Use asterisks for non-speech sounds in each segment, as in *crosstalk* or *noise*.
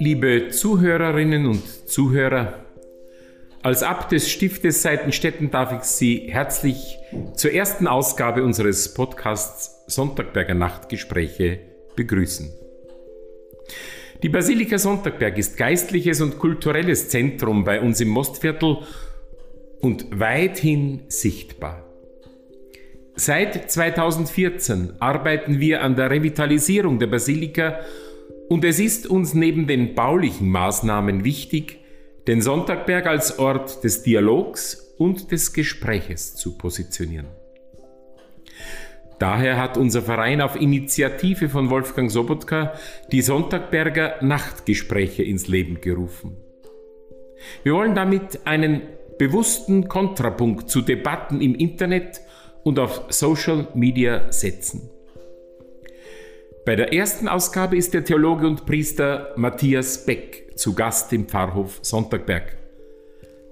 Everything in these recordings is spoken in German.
Liebe Zuhörerinnen und Zuhörer, als Abt des Stiftes Seitenstetten darf ich Sie herzlich zur ersten Ausgabe unseres Podcasts Sonntagberger Nachtgespräche begrüßen. Die Basilika Sonntagberg ist geistliches und kulturelles Zentrum bei uns im Mostviertel und weithin sichtbar. Seit 2014 arbeiten wir an der Revitalisierung der Basilika und es ist uns neben den baulichen Maßnahmen wichtig, den Sonntagberg als Ort des Dialogs und des Gespräches zu positionieren. Daher hat unser Verein auf Initiative von Wolfgang Sobotka die Sonntagberger Nachtgespräche ins Leben gerufen. Wir wollen damit einen bewussten Kontrapunkt zu Debatten im Internet und auf Social Media setzen. Bei der ersten Ausgabe ist der Theologe und Priester Matthias Beck zu Gast im Pfarrhof Sonntagberg.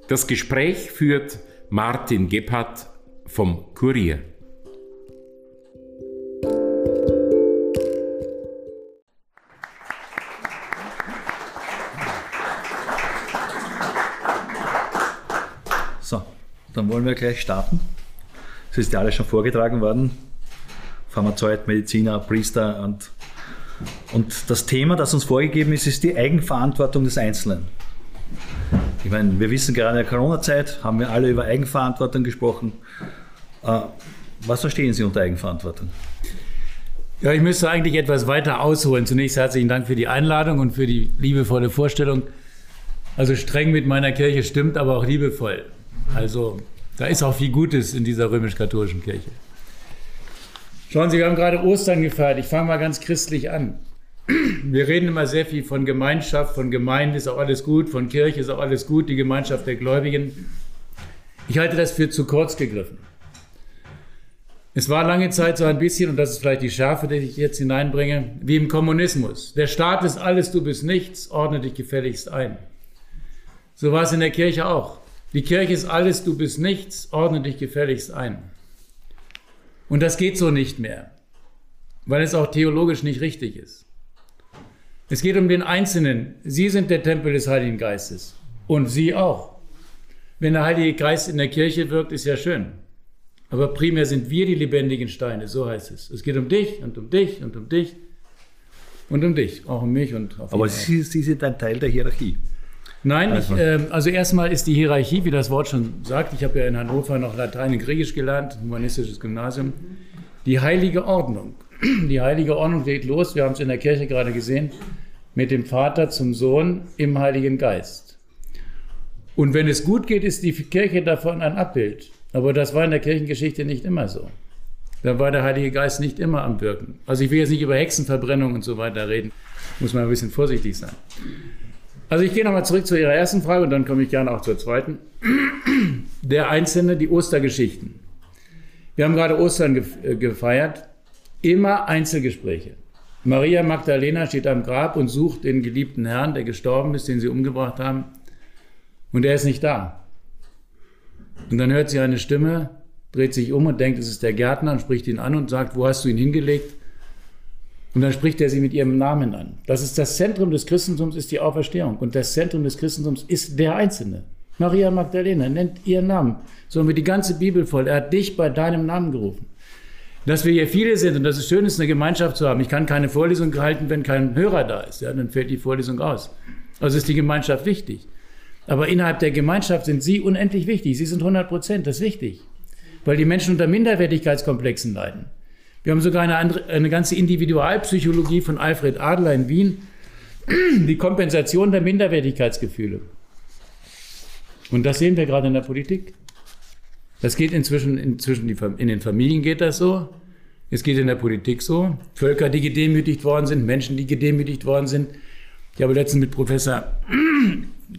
Das Gespräch führt Martin Gebhardt vom Kurier. Dann wollen wir gleich starten. Es ist ja alles schon vorgetragen worden. Pharmazeut, Mediziner, Priester und, und das Thema, das uns vorgegeben ist, ist die Eigenverantwortung des Einzelnen. Ich meine, wir wissen gerade in der Corona-Zeit, haben wir alle über Eigenverantwortung gesprochen. Äh, was verstehen Sie unter Eigenverantwortung? Ja, ich müsste eigentlich etwas weiter ausholen. Zunächst herzlichen Dank für die Einladung und für die liebevolle Vorstellung. Also streng mit meiner Kirche stimmt, aber auch liebevoll. Also da ist auch viel Gutes in dieser römisch-katholischen Kirche. Schauen Sie, wir haben gerade Ostern gefeiert. Ich fange mal ganz christlich an. Wir reden immer sehr viel von Gemeinschaft, von Gemeinde ist auch alles gut, von Kirche ist auch alles gut, die Gemeinschaft der Gläubigen. Ich halte das für zu kurz gegriffen. Es war lange Zeit so ein bisschen, und das ist vielleicht die Schärfe, die ich jetzt hineinbringe, wie im Kommunismus. Der Staat ist alles, du bist nichts, ordne dich gefälligst ein. So war es in der Kirche auch. Die Kirche ist alles, du bist nichts, ordne dich gefälligst ein. Und das geht so nicht mehr, weil es auch theologisch nicht richtig ist. Es geht um den Einzelnen. Sie sind der Tempel des Heiligen Geistes und Sie auch. Wenn der Heilige Geist in der Kirche wirkt, ist ja schön. Aber primär sind wir die lebendigen Steine, so heißt es. Es geht um dich und um dich und um dich und um dich, auch um mich und auf Aber Sie, Sie sind ein Teil der Hierarchie. Nein, also, ich, äh, also erstmal ist die Hierarchie, wie das Wort schon sagt, ich habe ja in Hannover noch Latein und Griechisch gelernt, humanistisches Gymnasium, die heilige Ordnung. *clears throat* Die heilige Ordnung geht los, wir haben es in der Kirche gerade gesehen, mit dem Vater zum Sohn im Heiligen Geist. Und wenn es gut geht, ist die Kirche davon ein Abbild. Aber das war in der Kirchengeschichte nicht immer so. Da war der Heilige Geist nicht immer am Wirken. Also ich will jetzt nicht über Hexenverbrennung und so weiter reden, muss man ein bisschen vorsichtig sein. Also ich gehe nochmal zurück zu Ihrer ersten Frage und dann komme ich gerne auch zur zweiten. *clears throat* Der Einzelne, die Ostergeschichten. Wir haben gerade Ostern äh, gefeiert. Immer Einzelgespräche. Maria Magdalena steht am Grab und sucht den geliebten Herrn, der gestorben ist, den sie umgebracht haben. Und er ist nicht da. Und dann hört sie eine Stimme, dreht sich um und denkt, es ist der Gärtner und spricht ihn an und sagt, wo hast du ihn hingelegt? Und dann spricht er sie mit ihrem Namen an. Das ist das Zentrum des Christentums, ist die Auferstehung. Und das Zentrum des Christentums ist der Einzelne. Maria Magdalena nennt ihren Namen. So haben wir die ganze Bibel voll. Er hat dich bei deinem Namen gerufen. Dass wir hier viele sind und dass es schön ist, eine Gemeinschaft zu haben. Ich kann keine Vorlesung halten, wenn kein Hörer da ist. Ja, dann fällt die Vorlesung aus. Also ist die Gemeinschaft wichtig. Aber innerhalb der Gemeinschaft sind Sie unendlich wichtig. Sie sind 100 Prozent, das ist wichtig. Weil die Menschen unter Minderwertigkeitskomplexen leiden. Wir haben sogar eine, andere, eine ganze Individualpsychologie von Alfred Adler in Wien, die Kompensation der Minderwertigkeitsgefühle. Und das sehen wir gerade in der Politik. Das geht inzwischen, inzwischen die, in den Familien geht das so. Es geht in der Politik so. Völker, die gedemütigt worden sind, Menschen, die gedemütigt worden sind. Ich habe letztens mit Professor,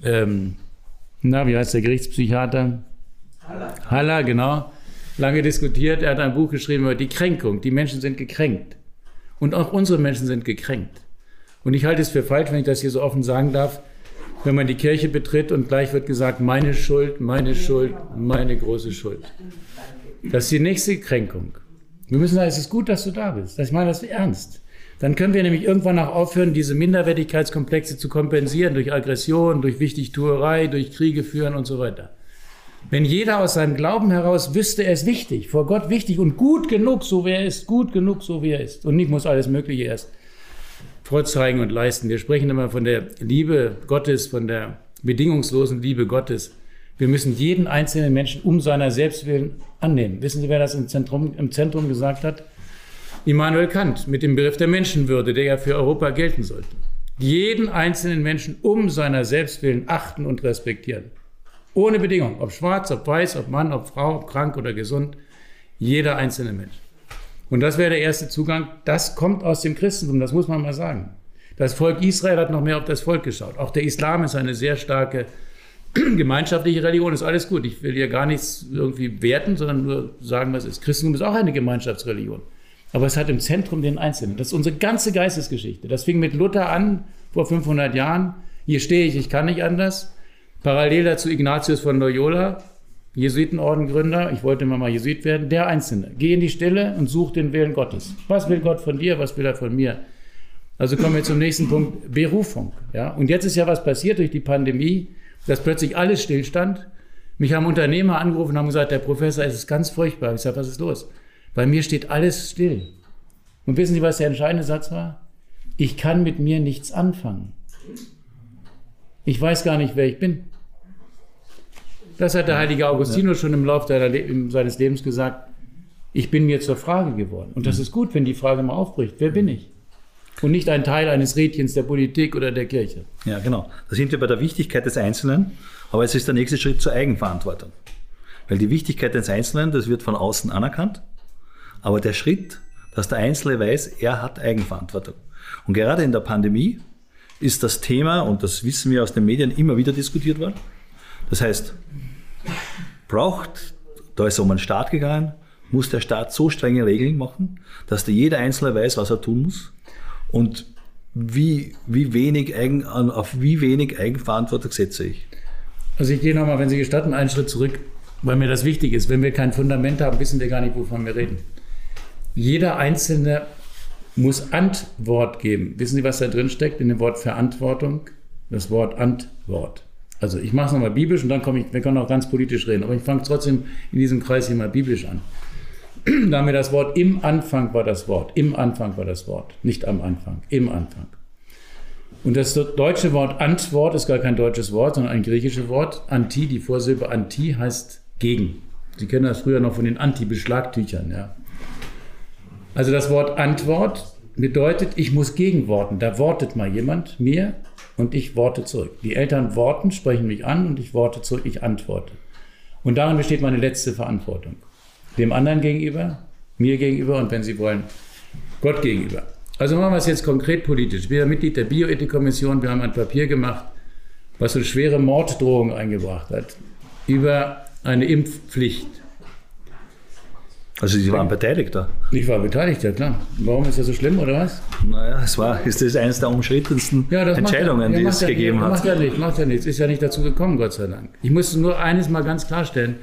ähm, na, wie heißt der Gerichtspsychiater? Haller. Haller, genau lange diskutiert. Er hat ein Buch geschrieben über die Kränkung. Die Menschen sind gekränkt. Und auch unsere Menschen sind gekränkt. Und ich halte es für falsch, wenn ich das hier so offen sagen darf, wenn man die Kirche betritt und gleich wird gesagt, meine Schuld, meine Schuld, meine große Schuld. Das ist die nächste Kränkung. Wir müssen sagen, es ist gut, dass du da bist. Ich meine das ernst. Dann können wir nämlich irgendwann auch aufhören, diese Minderwertigkeitskomplexe zu kompensieren durch Aggression, durch Wichtigtuerei, durch Kriege führen und so weiter. Wenn jeder aus seinem Glauben heraus wüsste, er ist wichtig, vor Gott wichtig und gut genug, so wie er ist, gut genug, so wie er ist. Und nicht muss alles Mögliche erst vorzeigen und leisten. Wir sprechen immer von der Liebe Gottes, von der bedingungslosen Liebe Gottes. Wir müssen jeden einzelnen Menschen um seiner Selbstwillen annehmen. Wissen Sie, wer das im Zentrum, im Zentrum gesagt hat? Immanuel Kant mit dem Begriff der Menschenwürde, der ja für Europa gelten sollte. Jeden einzelnen Menschen um seiner Selbstwillen achten und respektieren. Ohne Bedingung. Ob schwarz, ob weiß, ob Mann, ob Frau, ob krank oder gesund. Jeder einzelne Mensch. Und das wäre der erste Zugang. Das kommt aus dem Christentum, das muss man mal sagen. Das Volk Israel hat noch mehr auf das Volk geschaut. Auch der Islam ist eine sehr starke *clears throat* gemeinschaftliche Religion, ist alles gut. Ich will hier gar nichts irgendwie werten, sondern nur sagen, was ist. Christentum ist auch eine Gemeinschaftsreligion. Aber es hat im Zentrum den Einzelnen. Das ist unsere ganze Geistesgeschichte. Das fing mit Luther an, vor 500 Jahren. Hier stehe ich, ich kann nicht anders. Parallel dazu Ignatius von Loyola, Jesuitenordengründer. Ich wollte immer mal Jesuit werden. Der Einzelne. Geh in die Stille und such den Willen Gottes. Was will Gott von dir? Was will er von mir? Also kommen wir zum nächsten Punkt. Berufung. Ja? Und jetzt ist ja was passiert durch die Pandemie, dass plötzlich alles stillstand. Mich haben Unternehmer angerufen und haben gesagt, der Professor, es ist ganz furchtbar. Ich sage, was ist los? Bei mir steht alles still. Und wissen Sie, was der entscheidende Satz war? Ich kann mit mir nichts anfangen. Ich weiß gar nicht, wer ich bin. Das hat der heilige Augustinus schon im Laufe seines Lebens gesagt. Ich bin mir zur Frage geworden. Und das ist gut, wenn die Frage mal aufbricht. Wer bin ich? Und nicht ein Teil eines Rädchens der Politik oder der Kirche. Ja, genau. Da sind wir bei der Wichtigkeit des Einzelnen. Aber es ist der nächste Schritt zur Eigenverantwortung. Weil die Wichtigkeit des Einzelnen, das wird von außen anerkannt. Aber der Schritt, dass der Einzelne weiß, er hat Eigenverantwortung. Und gerade in der Pandemie ist das Thema, und das wissen wir aus den Medien, immer wieder diskutiert worden. Das heißt, braucht, da ist um einen Staat gegangen, muss der Staat so strenge Regeln machen, dass der jeder Einzelne weiß, was er tun muss und wie, wie wenig Eigen, auf wie wenig Eigenverantwortung setze ich. Also ich gehe nochmal, wenn Sie gestatten, einen Schritt zurück, weil mir das wichtig ist. Wenn wir kein Fundament haben, wissen wir gar nicht, wovon wir reden. Jeder Einzelne muss Antwort geben. Wissen Sie, was da drin steckt in dem Wort Verantwortung? Das Wort Antwort. Also ich mache es nochmal biblisch und dann komme ich, wir können auch ganz politisch reden, aber ich fange trotzdem in diesem Kreis hier mal biblisch an. *clears throat* Da haben wir das Wort im Anfang war das Wort. Im Anfang war das Wort. Nicht am Anfang, im Anfang. Und das deutsche Wort Antwort ist gar kein deutsches Wort, sondern ein griechisches Wort. Anti, die Vorsilbe Anti heißt gegen. Sie kennen das früher noch von den Anti-Beschlagtüchern. Ja. Also das Wort Antwort bedeutet, ich muss gegenworten. Da wortet mal jemand mir und ich worte zurück. Die Eltern worten, sprechen mich an und ich worte zurück, ich antworte. Und darin besteht meine letzte Verantwortung. Dem anderen gegenüber, mir gegenüber und wenn Sie wollen, Gott gegenüber. Also machen wir es jetzt konkret politisch. Ich bin ja Mitglied der Bioethikkommission. Wir haben ein Papier gemacht, was so schwere Morddrohungen eingebracht hat über eine Impfpflicht. Also Sie waren Beteiligter? Ich war Beteiligter, klar. Warum ist das so schlimm, oder was? Naja, es war, ist das eines der umstrittensten ja, Entscheidungen, ja, die es ja, gegeben hat. Macht ja nichts, macht ja nichts. Ist ja nicht dazu gekommen, Gott sei Dank. Ich muss nur eines mal ganz klarstellen.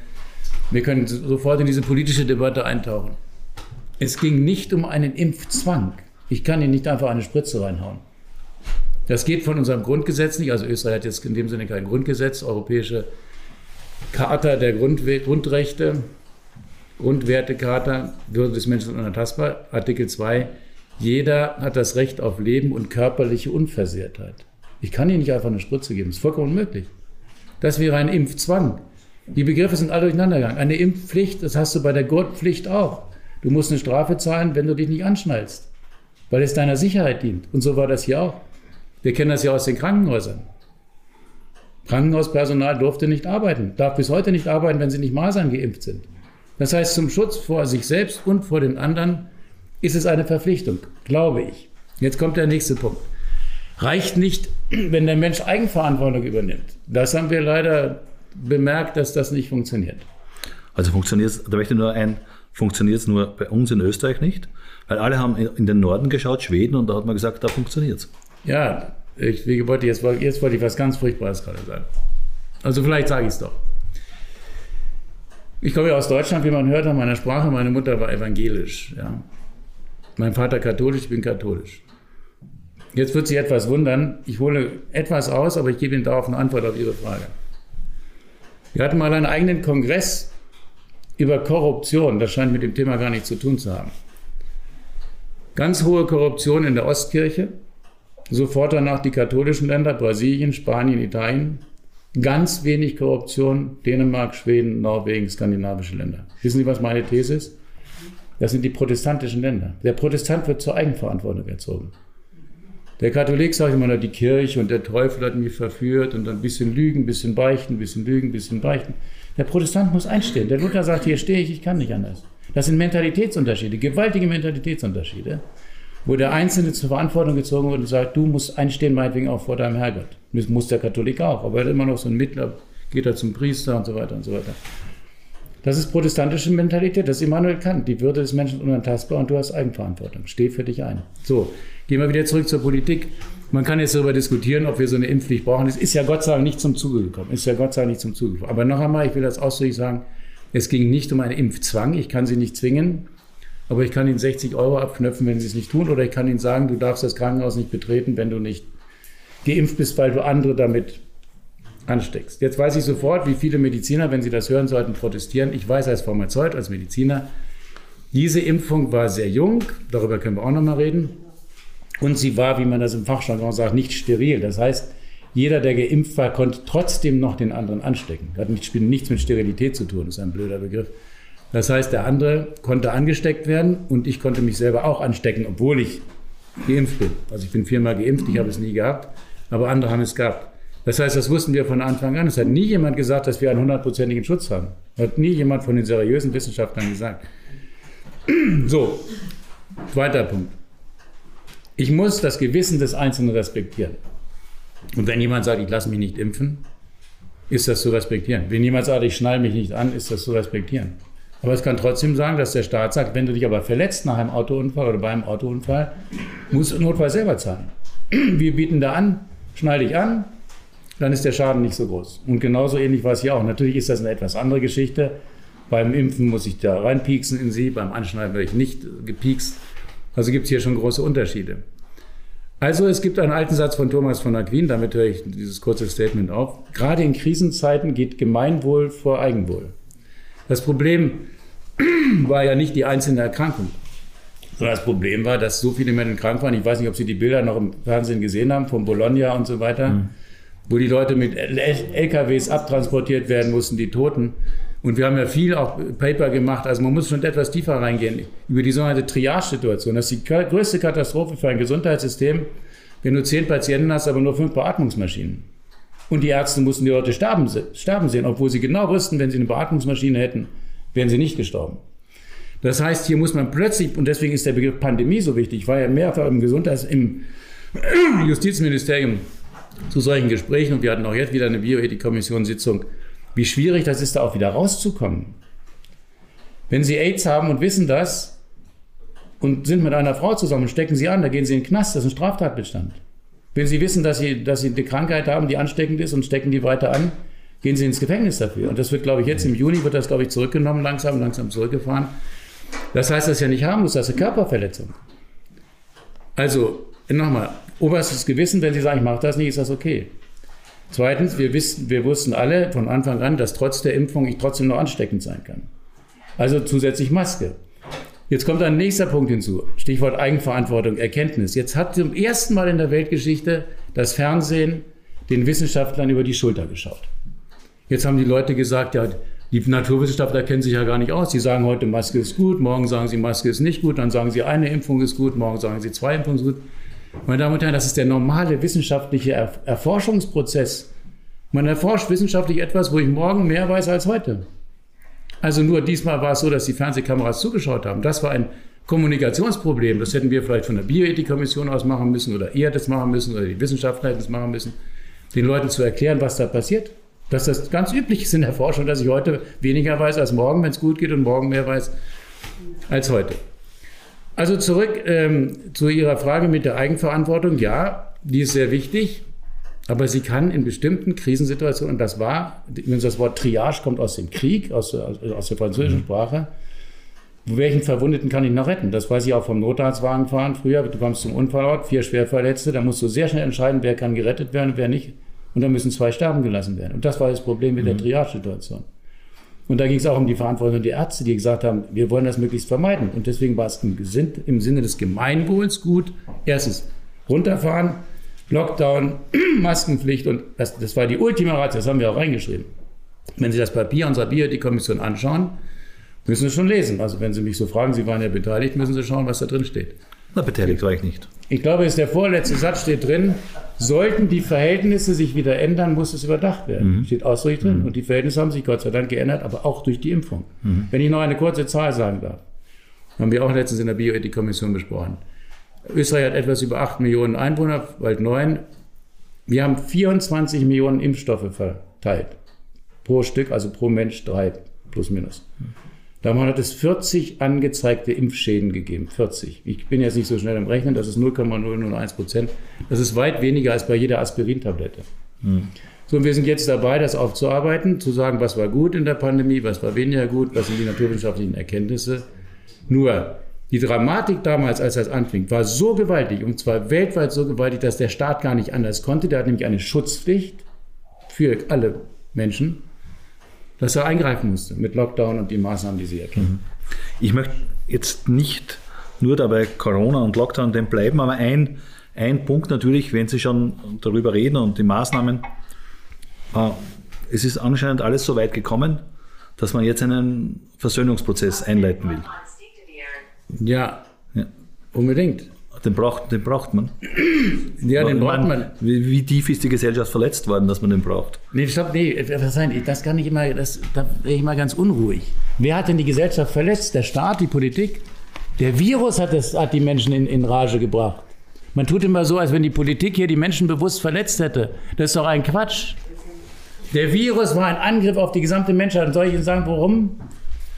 Wir können sofort in diese politische Debatte eintauchen. Es ging nicht um einen Impfzwang. Ich kann Ihnen nicht einfach eine Spritze reinhauen. Das geht von unserem Grundgesetz nicht. Also Österreich hat jetzt in dem Sinne kein Grundgesetz, europäische Charta der Grundrechte Grundwertecharta, Würde des Menschen unantastbar, Artikel 2, jeder hat das Recht auf Leben und körperliche Unversehrtheit. Ich kann Ihnen nicht einfach eine Spritze geben, das ist vollkommen unmöglich. Das wäre ein Impfzwang. Die Begriffe sind alle durcheinander gegangen. Eine Impfpflicht, das hast du bei der Gurtpflicht auch. Du musst eine Strafe zahlen, wenn du dich nicht anschnallst, weil es deiner Sicherheit dient. Und so war das hier auch. Wir kennen das ja aus den Krankenhäusern. Krankenhauspersonal durfte nicht arbeiten, darf bis heute nicht arbeiten, wenn sie nicht Masern geimpft sind. Das heißt, zum Schutz vor sich selbst und vor den anderen ist es eine Verpflichtung, glaube ich. Jetzt kommt der nächste Punkt. Reicht nicht, *clears throat* wenn der Mensch Eigenverantwortung übernimmt. Das haben wir leider bemerkt, dass das nicht funktioniert. Also funktioniert es, da möchte ich nur ein, funktioniert es nur bei uns in Österreich nicht? Weil alle haben in den Norden geschaut, Schweden, und da hat man gesagt, da funktioniert es. Ja, ich, wollte jetzt, jetzt wollte ich was ganz Furchtbares gerade sagen. Also vielleicht sage ich es doch. Ich komme ja aus Deutschland, wie man hört an meiner Sprache. Meine Mutter war evangelisch. Ja. Mein Vater katholisch, ich bin katholisch. Jetzt wird Sie etwas wundern. Ich hole etwas aus, aber ich gebe Ihnen darauf eine Antwort auf Ihre Frage. Wir hatten mal einen eigenen Kongress über Korruption. Das scheint mit dem Thema gar nichts zu tun zu haben. Ganz hohe Korruption in der Ostkirche. Sofort danach die katholischen Länder, Brasilien, Spanien, Italien. Ganz wenig Korruption, Dänemark, Schweden, Norwegen, skandinavische Länder. Wissen Sie, was meine These ist? Das sind die protestantischen Länder. Der Protestant wird zur Eigenverantwortung erzogen. Der Katholik sagt immer nur die Kirche und der Teufel hat mich verführt und dann ein bisschen lügen, ein bisschen beichten, ein bisschen lügen, ein bisschen beichten. Der Protestant muss einstehen. Der Luther sagt, hier stehe ich, ich kann nicht anders. Das sind Mentalitätsunterschiede, gewaltige Mentalitätsunterschiede, wo der Einzelne zur Verantwortung gezogen wird und sagt, du musst einstehen, meinetwegen auch vor deinem Herrgott. Das muss der Katholik auch, aber er hat immer noch so ein Mittler, geht er zum Priester und so weiter und so weiter. Das ist protestantische Mentalität, das ist Immanuel Kant. Die Würde des Menschen ist unantastbar und du hast Eigenverantwortung. Steh für dich ein. So, gehen wir wieder zurück zur Politik. Man kann jetzt darüber diskutieren, ob wir so eine Impfpflicht brauchen. Es ist ja Gott sei Dank nicht zum Zuge gekommen. Ist ja Gott sei Dank nicht zum Zuge gekommen. Aber noch einmal, ich will das ausdrücklich sagen, es ging nicht um einen Impfzwang. Ich kann Sie nicht zwingen, aber ich kann Ihnen 60 Euro abknöpfen, wenn Sie es nicht tun. Oder ich kann Ihnen sagen, du darfst das Krankenhaus nicht betreten, wenn du nicht geimpft bist, weil du andere damit ansteckst. Jetzt weiß ich sofort, wie viele Mediziner, wenn sie das hören sollten, protestieren. Ich weiß als Pharmazeut, als Mediziner, diese Impfung war sehr jung, darüber können wir auch nochmal reden. Und sie war, wie man das im Fachjargon sagt, nicht steril. Das heißt, jeder, der geimpft war, konnte trotzdem noch den anderen anstecken. Hat nichts mit Sterilität zu tun, ist ein blöder Begriff. Das heißt, der andere konnte angesteckt werden und ich konnte mich selber auch anstecken, obwohl ich geimpft bin. Also ich bin viermal geimpft, ich habe es nie gehabt, aber andere haben es gehabt. Das heißt, das wussten wir von Anfang an. Es hat nie jemand gesagt, dass wir einen hundertprozentigen Schutz haben. Hat nie jemand von den seriösen Wissenschaftlern gesagt. *clears throat* So, zweiter Punkt. Ich muss das Gewissen des Einzelnen respektieren. Und wenn jemand sagt, ich lasse mich nicht impfen, ist das zu respektieren. Wenn jemand sagt, ich schnall mich nicht an, ist das zu respektieren. Aber es kann trotzdem sagen, dass der Staat sagt, wenn du dich aber verletzt nach einem Autounfall oder bei einem Autounfall, musst du Notfall selber zahlen. *clears throat* Wir bieten da an, schnall dich an, dann ist der Schaden nicht so groß. Und genauso ähnlich war es hier auch. Natürlich ist das eine etwas andere Geschichte. Beim Impfen muss ich da reinpieksen in sie, beim Anschneiden werde ich nicht gepiekst. Also gibt es hier schon große Unterschiede. Also es gibt einen alten Satz von Thomas von Aquin, damit höre ich dieses kurze Statement auf. Gerade in Krisenzeiten geht Gemeinwohl vor Eigenwohl. Das Problem *clears throat* war ja nicht die einzelne Erkrankung, sondern das Problem war, dass so viele Menschen krank waren. Ich weiß nicht, ob Sie die Bilder noch im Fernsehen gesehen haben, von Bologna und so weiter. Mhm wo die Leute mit LKWs abtransportiert werden mussten, die Toten. Und wir haben ja viel auch Paper gemacht, also man muss schon etwas tiefer reingehen über die sogenannte Triage-Situation. Das ist die größte Katastrophe für ein Gesundheitssystem, wenn du zehn Patienten hast, aber nur fünf Beatmungsmaschinen. Und die Ärzte mussten die Leute sterben, sterben sehen, obwohl sie genau wussten, wenn sie eine Beatmungsmaschine hätten, wären sie nicht gestorben. Das heißt, hier muss man plötzlich, und deswegen ist der Begriff Pandemie so wichtig, ich war ja mehrfach im Gesundheits-, im *clears throat* Justizministerium zu solchen Gesprächen und wir hatten auch jetzt wieder eine Bioethik-Kommission-Sitzung, wie schwierig das ist, da auch wieder rauszukommen. Wenn Sie AIDS haben und wissen das und sind mit einer Frau zusammen, stecken Sie an, da gehen Sie in den Knast, das ist ein Straftatbestand. Wenn Sie wissen, dass Sie, dass Sie eine Krankheit haben, die ansteckend ist und stecken die weiter an, gehen Sie ins Gefängnis dafür. Und das wird, glaube ich, jetzt im Juni wird das, glaube ich, zurückgenommen, langsam, langsam zurückgefahren. Das heißt, das ist ja nicht harmlos, das ist eine Körperverletzung. Also, nochmal, oberstes Gewissen, wenn Sie sagen, ich mache das nicht, ist das okay. Zweitens, wir, wissen, wir wussten alle von Anfang an, dass trotz der Impfung ich trotzdem noch ansteckend sein kann. Also zusätzlich Maske. Jetzt kommt ein nächster Punkt hinzu. Stichwort Eigenverantwortung, Erkenntnis. Jetzt hat zum ersten Mal in der Weltgeschichte das Fernsehen den Wissenschaftlern über die Schulter geschaut. Jetzt haben die Leute gesagt, ja, die Naturwissenschaftler kennen sich ja gar nicht aus. Sie sagen heute, Maske ist gut, morgen sagen sie, Maske ist nicht gut, dann sagen sie, eine Impfung ist gut, morgen sagen sie, zwei Impfungen sind gut. Meine Damen und Herren, das ist der normale wissenschaftliche Erforschungsprozess. Man erforscht wissenschaftlich etwas, wo ich morgen mehr weiß als heute. Also nur diesmal war es so, dass die Fernsehkameras zugeschaut haben. Das war ein Kommunikationsproblem. Das hätten wir vielleicht von der Bioethikkommission aus machen müssen oder ihr das machen müssen oder die Wissenschaftler hätten es machen müssen, den Leuten zu erklären, was da passiert. Dass das ganz üblich ist in der Forschung, dass ich heute weniger weiß als morgen, wenn es gut geht und morgen mehr weiß als heute. Also zurück ähm, zu Ihrer Frage mit der Eigenverantwortung. Ja, die ist sehr wichtig, aber sie kann in bestimmten Krisensituationen, und das war, wenn das Wort Triage kommt aus dem Krieg, aus, aus der französischen mhm. Sprache, welchen Verwundeten kann ich noch retten? Das weiß ich auch vom Notarztwagen fahren früher. Du kommst zum Unfallort, vier Schwerverletzte, da musst du sehr schnell entscheiden, wer kann gerettet werden und wer nicht. Und dann müssen zwei sterben gelassen werden. Und das war das Problem mit mhm. der Triage-Situation. Und da ging es auch um die Verantwortung der Ärzte, die gesagt haben, wir wollen das möglichst vermeiden. Und deswegen war es im, im Sinne des Gemeinwohls gut, erstens runterfahren, Lockdown, *clears throat* Maskenpflicht und das, das war die Ultima Ratio, das haben wir auch reingeschrieben. Wenn Sie das Papier unserer Bioethik-Kommission anschauen, müssen Sie schon lesen. Also wenn Sie mich so fragen, Sie waren ja beteiligt, müssen Sie schauen, was da drin steht. Na, beteiligt war ich nicht. Ich glaube, ist der vorletzte Satz steht drin, sollten die Verhältnisse sich wieder ändern, muss es überdacht werden. Mhm. Steht ausdrücklich drin. Mhm. Und die Verhältnisse haben sich Gott sei Dank geändert, aber auch durch die Impfung. Mhm. Wenn ich noch eine kurze Zahl sagen darf, haben wir auch letztens in der Bioethik-Kommission besprochen. Österreich hat etwas über 8 Millionen Einwohner, bald 9. Wir haben 24 Millionen Impfstoffe verteilt. Pro Stück, also pro Mensch drei, plus minus. Davon hat es 40 angezeigte Impfschäden gegeben. 40. Ich bin jetzt nicht so schnell im Rechnen, das ist 0,001 Prozent. Das ist weit weniger als bei jeder Aspirintablette. Hm. So, und wir sind jetzt dabei, das aufzuarbeiten, zu sagen, was war gut in der Pandemie, was war weniger gut, was sind die naturwissenschaftlichen Erkenntnisse. Nur, die Dramatik damals, als das anfing, war so gewaltig, und zwar weltweit so gewaltig, dass der Staat gar nicht anders konnte. Der hat nämlich eine Schutzpflicht für alle Menschen dass er eingreifen musste mit Lockdown und die Maßnahmen, die Sie erkennen. Ich möchte jetzt nicht nur dabei Corona und Lockdown dem bleiben, aber ein, ein Punkt natürlich, wenn Sie schon darüber reden und die Maßnahmen, äh, es ist anscheinend alles so weit gekommen, dass man jetzt einen Versöhnungsprozess einleiten will. Ja, ja. unbedingt. Den braucht, den braucht man. Ja, den braucht man. Wie, wie, tief ist die Gesellschaft verletzt worden, dass man den braucht? Nee, stopp, nee, das kann ich immer, das, da wäre ich mal ganz unruhig. Wer hat denn die Gesellschaft verletzt? Der Staat, die Politik? Der Virus hat, das, hat die Menschen in, in Rage gebracht. Man tut immer so, als wenn die Politik hier die Menschen bewusst verletzt hätte. Das ist doch ein Quatsch. Der Virus war ein Angriff auf die gesamte Menschheit. Und soll ich Ihnen sagen, warum?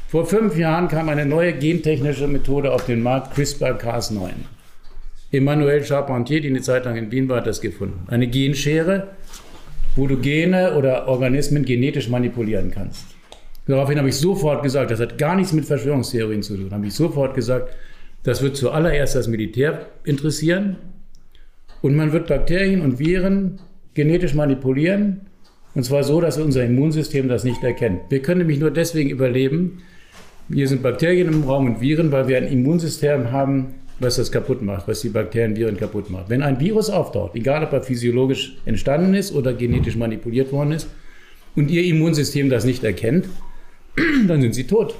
Vor fünf Jahren kam eine neue gentechnische Methode auf den Markt, CRISPR-Cas9. Emmanuel Charpentier, die eine Zeit lang in Wien war, hat das gefunden. Eine Genschere, wo du Gene oder Organismen genetisch manipulieren kannst. Daraufhin habe ich sofort gesagt, das hat gar nichts mit Verschwörungstheorien zu tun. Habe ich sofort gesagt, das wird zuallererst das Militär interessieren und man wird Bakterien und Viren genetisch manipulieren und zwar so, dass unser Immunsystem das nicht erkennt. Wir können nämlich nur deswegen überleben. Hier sind Bakterien im Raum und Viren, weil wir ein Immunsystem haben, was das kaputt macht, was die Bakterien, Viren kaputt macht. Wenn ein Virus auftaucht, egal ob er physiologisch entstanden ist oder genetisch manipuliert worden ist, und ihr Immunsystem das nicht erkennt, *clears throat* dann sind sie tot.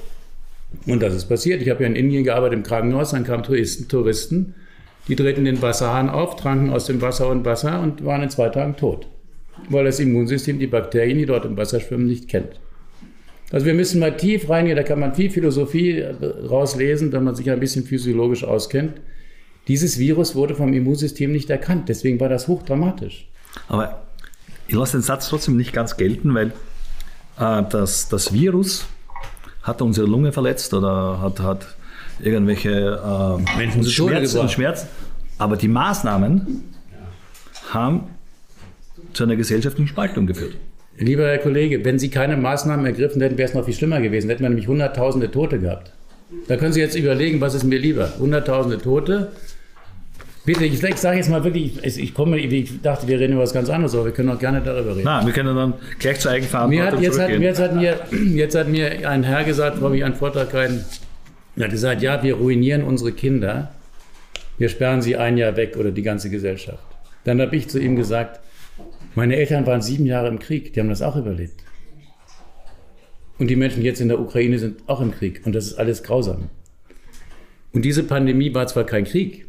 Und das ist passiert. Ich habe ja in Indien gearbeitet im Krankenhaus, dann kamen Touristen, Touristen, die drehten den Wasserhahn auf, tranken aus dem Wasser und Wasser und waren in zwei Tagen tot. Weil das Immunsystem die Bakterien, die dort im Wasser schwimmen, nicht kennt. Also wir müssen mal tief reingehen, da kann man viel Philosophie äh, rauslesen, wenn man sich ein bisschen physiologisch auskennt. Dieses Virus wurde vom Immunsystem nicht erkannt, deswegen war das hochdramatisch. Aber ich lasse den Satz trotzdem nicht ganz gelten, weil äh, das, das Virus hat unsere Lunge verletzt oder hat, hat irgendwelche äh, Schmerzen und Schmerzen. Aber die Maßnahmen haben zu einer gesellschaftlichen Spaltung geführt. Lieber Herr Kollege, wenn Sie keine Maßnahmen ergriffen hätten, wäre es noch viel schlimmer gewesen. Hätten wir nämlich Hunderttausende Tote gehabt. Da können Sie jetzt überlegen, was ist mir lieber? Hunderttausende Tote? Bitte, ich, ich sage jetzt mal wirklich, ich, ich, komme, ich dachte, wir reden über was ganz anderes, aber wir können auch gerne darüber reden. Na, wir können dann gleich zur Eigenverantwortung mir hat, jetzt, hat, jetzt, hat mir, jetzt hat mir ein Herr gesagt, warum ich einen Vortrag rein, er hat gesagt, ja, wir ruinieren unsere Kinder, wir sperren sie ein Jahr weg oder die ganze Gesellschaft. Dann habe ich zu ihm gesagt, meine Eltern waren sieben Jahre im Krieg, die haben das auch überlebt. Und die Menschen jetzt in der Ukraine sind auch im Krieg und das ist alles grausam. Und diese Pandemie war zwar kein Krieg,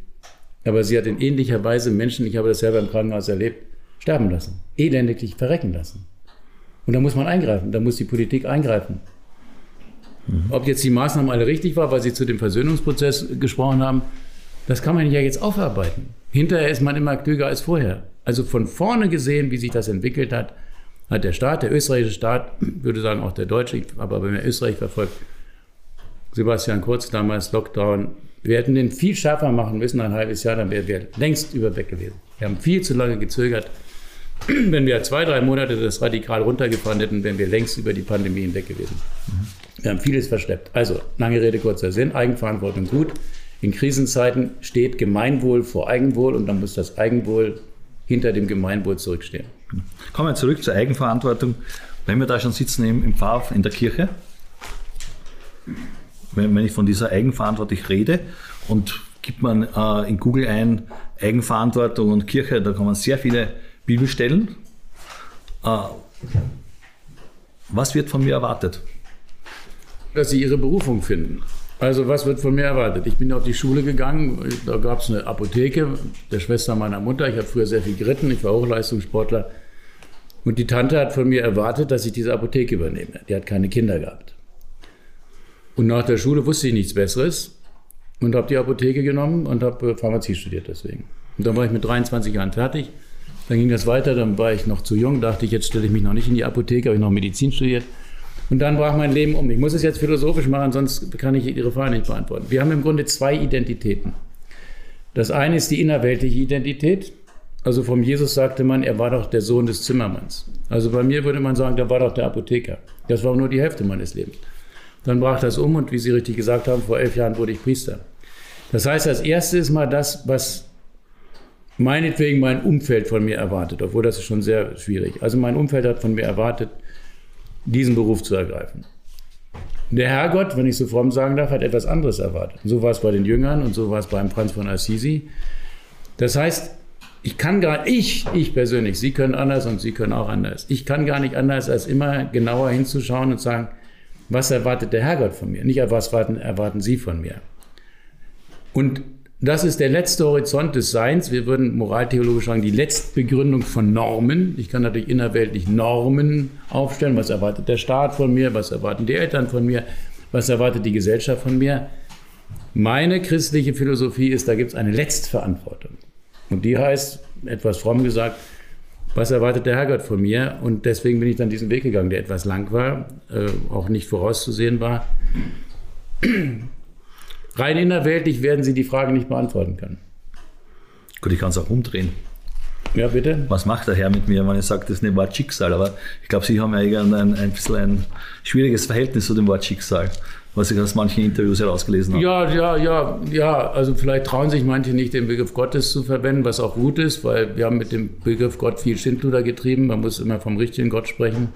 aber sie hat in ähnlicher Weise Menschen, ich habe das selber im Krankenhaus erlebt, sterben lassen, elendiglich verrecken lassen. Und da muss man eingreifen, da muss die Politik eingreifen. Mhm. Ob jetzt die Maßnahmen alle richtig waren, weil sie zu dem Versöhnungsprozess gesprochen haben, das kann man ja jetzt aufarbeiten. Hinterher ist man immer klüger als vorher. Also von vorne gesehen, wie sich das entwickelt hat, hat der Staat, der österreichische Staat, *clears throat* würde sagen auch der deutsche, aber wenn man Österreich verfolgt, Sebastian Kurz damals Lockdown, wir hätten den viel schärfer machen müssen, ein halbes Jahr, dann wären wir längst überweg gewesen. Wir haben viel zu lange gezögert. *clears throat* Wenn wir zwei, drei Monate das radikal runtergefahren hätten, wären wir längst über die Pandemie hinweg gewesen. Wir haben vieles verschleppt. Also, lange Rede, kurzer Sinn, Eigenverantwortung gut. In Krisenzeiten steht Gemeinwohl vor Eigenwohl und dann muss das Eigenwohl hinter dem Gemeinwohl zurückstehen. Kommen wir zurück zur Eigenverantwortung. Wenn wir da schon sitzen im, im Pfarr in der Kirche, wenn, wenn ich von dieser Eigenverantwortung rede und gibt man äh, in Google ein Eigenverantwortung und Kirche, da kommen sehr viele Bibelstellen. Äh, was wird von mir erwartet? Dass sie ihre Berufung finden. Also was wird von mir erwartet? Ich bin auf die Schule gegangen, da gab es eine Apotheke der Schwester meiner Mutter. Ich habe früher sehr viel geritten, ich war Hochleistungssportler. Und die Tante hat von mir erwartet, dass ich diese Apotheke übernehme. Die hat keine Kinder gehabt. Und nach der Schule wusste ich nichts Besseres und habe die Apotheke genommen und habe Pharmazie studiert deswegen. Und dann war ich mit 23 Jahren fertig. Dann ging das weiter, dann war ich noch zu jung, dachte ich, jetzt stelle ich mich noch nicht in die Apotheke, habe ich noch Medizin studiert. Und dann brach mein Leben um. Ich muss es jetzt philosophisch machen, sonst kann ich Ihre Frage nicht beantworten. Wir haben im Grunde zwei Identitäten. Das eine ist die innerweltliche Identität. Also vom Jesus sagte man, er war doch der Sohn des Zimmermanns. Also bei mir würde man sagen, der war doch der Apotheker. Das war nur die Hälfte meines Lebens. Dann brach das um und wie Sie richtig gesagt haben, vor elf Jahren wurde ich Priester. Das heißt, das erste ist mal das, was meinetwegen mein Umfeld von mir erwartet, obwohl das ist schon sehr schwierig. Also mein Umfeld hat von mir erwartet, diesen Beruf zu ergreifen. Der Herrgott, wenn ich so fromm sagen darf, hat etwas anderes erwartet. so war es bei den Jüngern und so war es beim Franz von Assisi. Das heißt, ich kann gar ich, ich persönlich, Sie können anders und Sie können auch anders. Ich kann gar nicht anders, als immer genauer hinzuschauen und sagen, was erwartet der Herrgott von mir? Nicht, was erwarten, erwarten Sie von mir? Und das ist der letzte Horizont des Seins. Wir würden moraltheologisch sagen, die letzte Begründung von Normen. Ich kann natürlich innerweltlich Normen aufstellen. Was erwartet der Staat von mir? Was erwarten die Eltern von mir? Was erwartet die Gesellschaft von mir? Meine christliche Philosophie ist, da gibt es eine Letztverantwortung. Und die heißt, etwas fromm gesagt, was erwartet der Herrgott von mir? Und deswegen bin ich dann diesen Weg gegangen, der etwas lang war, äh, auch nicht vorauszusehen war. Rein innerweltlich werden Sie die Frage nicht beantworten können. Gut, ich kann es auch umdrehen. Ja, bitte. Was macht der Herr mit mir, wenn ich sage, das ist ein Wort Schicksal? Aber ich glaube, Sie haben ja ein, ein, ein bisschen ein schwieriges Verhältnis zu dem Wort Schicksal, was ich aus manchen Interviews herausgelesen habe. Ja, ja, ja, ja. Also vielleicht trauen sich manche nicht, den Begriff Gottes zu verwenden, was auch gut ist, weil wir haben mit dem Begriff Gott viel Schindluder getrieben. Man muss immer vom richtigen Gott sprechen.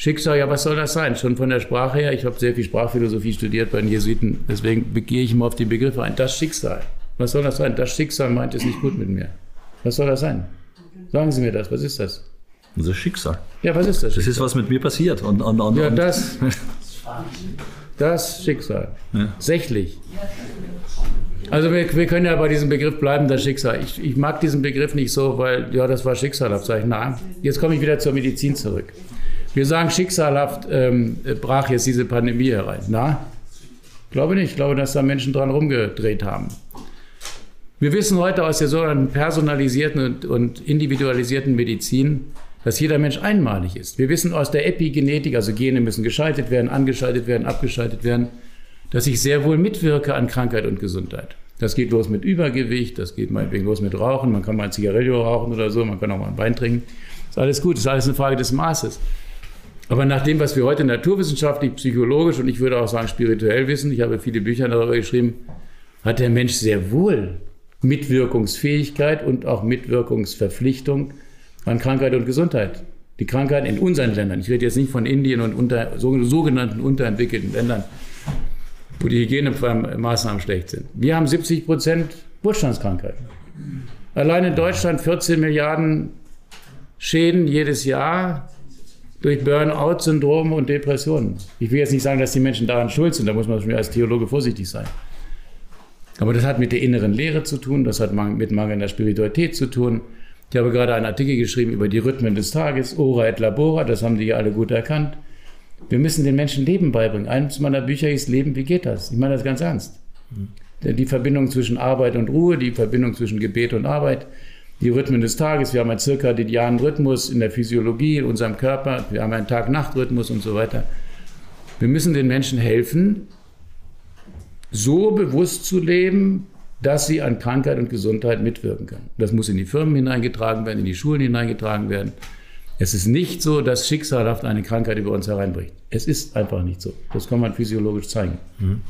Schicksal, ja, was soll das sein? Schon von der Sprache her, ich habe sehr viel Sprachphilosophie studiert bei den Jesuiten, deswegen gehe ich immer auf die Begriffe ein. Das Schicksal. Was soll das sein? Das Schicksal meint es nicht gut mit mir. Was soll das sein? Sagen Sie mir das, was ist das? Das ist Schicksal. Ja, was ist das? Das ist, was mit mir passiert. Und, und, und, ja, das, *laughs* das Schicksal. Ja. Sächlich. Also wir, wir, können ja bei diesem Begriff bleiben, das Schicksal. Ich, ich mag diesen Begriff nicht so, weil, ja, das war Schicksalabzeichen. Nein, jetzt komme ich wieder zur Medizin zurück. Wir sagen schicksalhaft ähm, brach jetzt diese Pandemie herein. Na? Glaube nicht. Ich glaube, dass da Menschen dran rumgedreht haben. Wir wissen heute aus der sogenannten personalisierten und, und individualisierten Medizin, dass jeder Mensch einmalig ist. Wir wissen aus der Epigenetik, also Gene müssen geschaltet werden, angeschaltet werden, abgeschaltet werden, dass ich sehr wohl mitwirke an Krankheit und Gesundheit. Das geht los mit Übergewicht, das geht meinetwegen los mit Rauchen, man kann mal ein Zigarillo rauchen oder so, man kann auch mal ein Wein trinken. Ist alles gut, ist alles eine Frage des Maßes. Aber nach dem, was wir heute naturwissenschaftlich, psychologisch und ich würde auch sagen spirituell wissen, ich habe viele Bücher darüber geschrieben, hat der Mensch sehr wohl Mitwirkungsfähigkeit und auch Mitwirkungsverpflichtung an Krankheit und Gesundheit. Die Krankheit in unseren Ländern, ich rede jetzt nicht von Indien und unter, sogenannten unterentwickelten Ländern, wo die Hygienemaßnahmen schlecht sind. Wir haben 70 Prozent Wohlstandskrankheiten. Allein in Deutschland 14 Milliarden Schäden jedes Jahr durch Burnout-Syndrom und Depressionen. Ich will jetzt nicht sagen, dass die Menschen daran schuld sind, da muss man schon als Theologe vorsichtig sein. Aber das hat mit der inneren Lehre zu tun, das hat mit mangelnder Spiritualität zu tun. Ich habe gerade einen Artikel geschrieben über die Rhythmen des Tages, Ora et Labora, das haben die ja alle gut erkannt. Wir müssen den Menschen Leben beibringen. Eines meiner Bücher ist Leben, wie geht das? Ich meine das ganz ernst. Mhm. Die Verbindung zwischen Arbeit und Ruhe, die Verbindung zwischen Gebet und Arbeit, die Rhythmen des Tages. Wir haben einen zirkadianen Rhythmus in der Physiologie, in unserem Körper. Wir haben einen Tag-Nacht-Rhythmus und so weiter. Wir müssen den Menschen helfen, so bewusst zu leben, dass sie an Krankheit und Gesundheit mitwirken können. Das muss in die Firmen hineingetragen werden, in die Schulen hineingetragen werden, Es ist nicht so, dass schicksalhaft eine Krankheit über uns hereinbricht. Es ist einfach nicht so. Das kann man physiologisch zeigen. Mhm.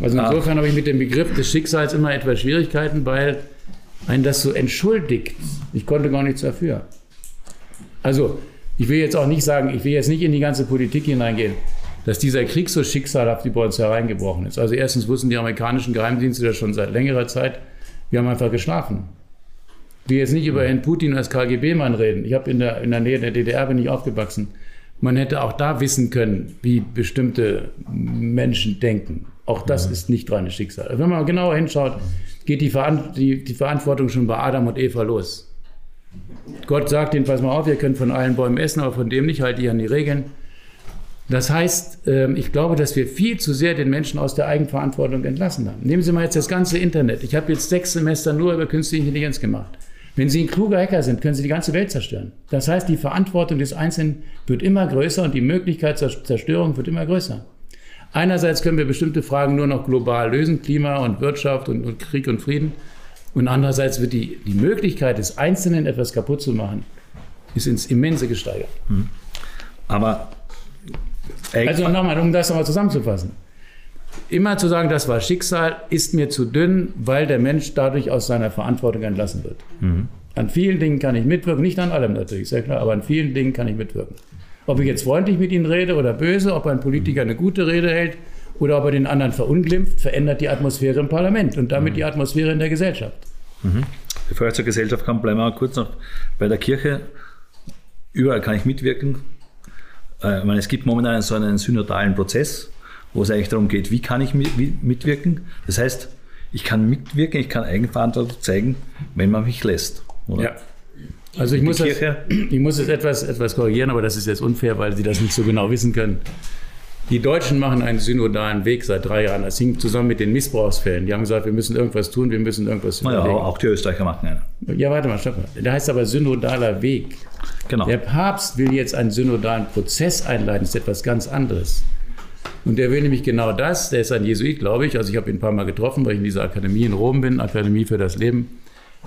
Also insofern ah. habe ich mit dem Begriff des Schicksals immer etwas Schwierigkeiten, weil einen das so entschuldigt. Ich konnte gar nichts dafür. Also, ich will jetzt auch nicht sagen, ich will jetzt nicht in die ganze Politik hineingehen, dass dieser Krieg so schicksalhaft über uns hereingebrochen ist. Also erstens wussten die amerikanischen Geheimdienste das schon seit längerer Zeit. Wir haben einfach geschlafen. Ich will jetzt nicht über Herrn Putin als KGB-Mann reden. Ich habe in der, in der Nähe der DDR bin ich aufgewachsen. Man hätte auch da wissen können, wie bestimmte Menschen denken. Auch das ja. ist nicht reines Schicksal. Wenn man genauer hinschaut, geht die, Veran die, die Verantwortung schon bei Adam und Eva los. Gott sagt ihnen, pass mal auf, ihr könnt von allen Bäumen essen, aber von dem nicht, halt ihr an die Regeln. Das heißt, ähm, ich glaube, dass wir viel zu sehr den Menschen aus der Eigenverantwortung entlassen haben. Nehmen Sie mal jetzt das ganze Internet. Ich habe jetzt sechs Semester nur über künstliche Intelligenz gemacht. Wenn Sie ein kluger Hacker sind, können Sie die ganze Welt zerstören. Das heißt, die Verantwortung des Einzelnen wird immer größer und die Möglichkeit zur Zerstörung wird immer größer. Einerseits können wir bestimmte Fragen nur noch global lösen, Klima und Wirtschaft und, und Krieg und Frieden. Und andererseits wird die, die Möglichkeit des Einzelnen etwas kaputt zu machen, ist ins Immense gesteigert. Hm. Aber also nochmal, um das nochmal zusammenzufassen. Immer zu sagen, das war Schicksal, ist mir zu dünn, weil der Mensch dadurch aus seiner Verantwortung entlassen wird. Mhm. An vielen Dingen kann ich mitwirken, nicht an allem natürlich, sehr klar, aber an vielen Dingen kann ich mitwirken. Ob ich jetzt freundlich mit ihnen rede oder böse, ob ein Politiker eine gute Rede hält oder ob er den anderen verunglimpft, verändert die Atmosphäre im Parlament und damit mhm. die Atmosphäre in der Gesellschaft. Mhm. Bevor ich zur Gesellschaft komme, bleiben wir kurz noch bei der Kirche. Überall kann ich mitwirken. Äh, ich meine, es gibt momentan so einen synodalen Prozess, wo es eigentlich darum geht, wie kann ich mitwirken. Das heißt, ich kann mitwirken, ich kann Eigenverantwortung zeigen, wenn man mich lässt. Oder? Ja. Also ich muss, das, ich muss es etwas, etwas korrigieren, aber das ist jetzt unfair, weil Sie das nicht so genau wissen können. Die Deutschen machen einen synodalen Weg seit drei Jahren. Das hing zusammen mit den Missbrauchsfällen. Die haben gesagt, wir müssen irgendwas tun, wir müssen irgendwas naja, auch die Österreicher machen ja. Ja, warte mal, stopp mal. Der heißt aber synodaler Weg. Genau. Der Papst will jetzt einen synodalen Prozess einleiten. Das ist etwas ganz anderes. Und der will nämlich genau das. Der ist ein Jesuit, glaube ich. Also ich habe ihn ein paar Mal getroffen, weil ich in dieser Akademie in Rom bin, Akademie für das Leben.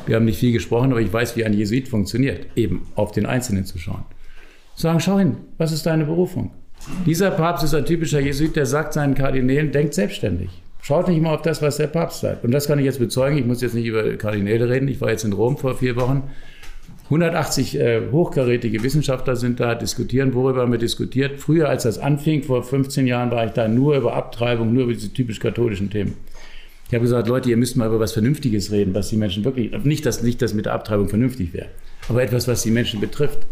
Wir haben nicht viel gesprochen, aber ich weiß, wie ein Jesuit funktioniert, eben auf den Einzelnen zu schauen. Sagen, schau hin, was ist deine Berufung? Dieser Papst ist ein typischer Jesuit, der sagt seinen Kardinälen, denkt selbstständig. Schaut nicht mal auf das, was der Papst sagt. Und das kann ich jetzt bezeugen. Ich muss jetzt nicht über Kardinäle reden. Ich war jetzt in Rom vor vier Wochen. 180 äh, hochkarätige Wissenschaftler sind da, diskutieren, worüber haben wir diskutiert. Früher, als das anfing, vor 15 Jahren, war ich da nur über Abtreibung, nur über diese typisch katholischen Themen. Ich habe gesagt, Leute, ihr müsst mal über was Vernünftiges reden, was die Menschen wirklich, nicht, dass nicht das mit der Abtreibung vernünftig wäre, aber etwas, was die Menschen betrifft.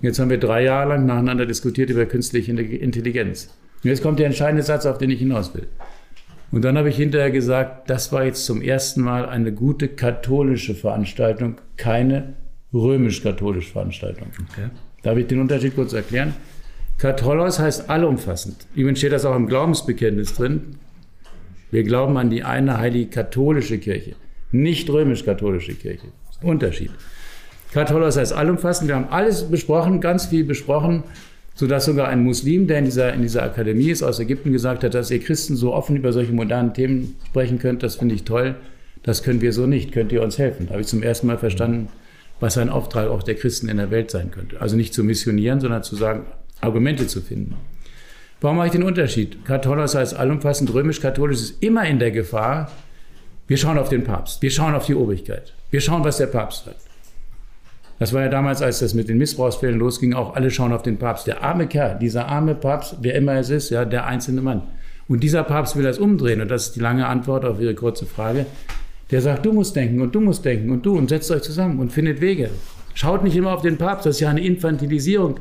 Jetzt haben wir drei Jahre lang nacheinander diskutiert über künstliche Intelligenz. Und jetzt kommt der entscheidende Satz, auf den ich hinaus will. Und dann habe ich hinterher gesagt, das war jetzt zum ersten Mal eine gute katholische Veranstaltung, keine römisch-katholische Veranstaltung. Okay. Darf ich den Unterschied kurz erklären? Katholos heißt allumfassend. Übrigens steht das auch im Glaubensbekenntnis drin. Wir glauben an die eine heilige katholische Kirche, nicht römisch-katholische Kirche. Unterschied. Katholos heißt allumfassend. Wir haben alles besprochen, ganz viel besprochen, sodass sogar ein Muslim, der in dieser, in dieser Akademie ist, aus Ägypten gesagt hat, dass ihr Christen so offen über solche modernen Themen sprechen könnt. Das finde ich toll. Das können wir so nicht. Könnt ihr uns helfen? Da habe ich zum ersten Mal verstanden, was ein Auftrag auch der Christen in der Welt sein könnte. Also nicht zu missionieren, sondern zu sagen, Argumente zu finden. Warum mache ich den Unterschied? Katholos heißt allumfassend, römisch-katholisch ist immer in der Gefahr, wir schauen auf den Papst, wir schauen auf die Obrigkeit, wir schauen, was der Papst sagt. Das war ja damals, als das mit den Missbrauchsfällen losging, auch alle schauen auf den Papst. Der arme Kerl, dieser arme Papst, wer immer es ist, ja, der einzelne Mann. Und dieser Papst will das umdrehen, und das ist die lange Antwort auf Ihre kurze Frage. Der sagt, du musst denken und du musst denken und du und setzt euch zusammen und findet Wege. Schaut nicht immer auf den Papst, das ist ja eine Infantilisierung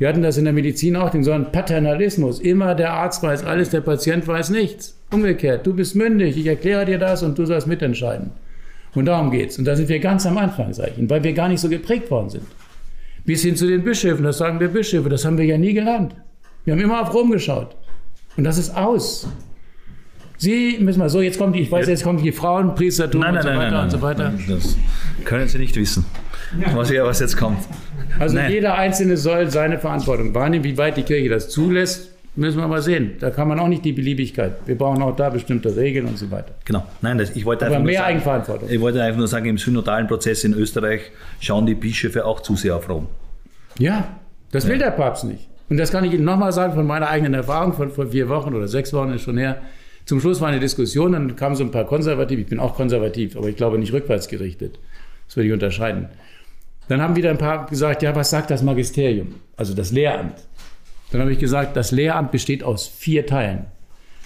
wir hatten das in der Medizin auch, den so einen Paternalismus. Immer der Arzt weiß alles, der Patient weiß nichts. Umgekehrt, du bist mündig, ich erkläre dir das und du sollst mitentscheiden. Und darum geht's. Und da sind wir ganz am Anfang, sage ich weil wir gar nicht so geprägt worden sind. Bis hin zu den Bischöfen, das sagen wir Bischöfe, das haben wir ja nie gelernt. Wir haben immer auf Rom geschaut. Und das ist aus. Sie müssen mal so, jetzt kommt die, ich weiß, jetzt kommt die Frauenpriestertum nein, nein, und so weiter nein, nein, und so weiter. Das können Sie nicht wissen, was, was jetzt kommt. Also Nein. jeder Einzelne soll seine Verantwortung wahrnehmen. Wie weit die Kirche das zulässt, müssen wir mal sehen. Da kann man auch nicht die Beliebigkeit. Wir brauchen auch da bestimmte Regeln und so weiter. Genau. Nein, das, ich wollte Aber einfach mehr sagen, Eigenverantwortung. Ich wollte einfach nur sagen, im synodalen Prozess in Österreich schauen die Bischöfe auch zu sehr auf Rom. Ja, das will der Papst nicht. Und das kann ich Ihnen nochmal sagen von meiner eigenen Erfahrung von vor vier Wochen oder sechs Wochen ist schon her. Zum Schluss war eine Diskussion, dann kamen so ein paar Konservative, ich bin auch konservativ, aber ich glaube nicht rückwärts gerichtet. Das würde ich unterscheiden. Dann haben wieder ein paar gesagt, ja, was sagt das Magisterium, also das Lehramt? Dann habe ich gesagt, das Lehramt besteht aus vier Teilen.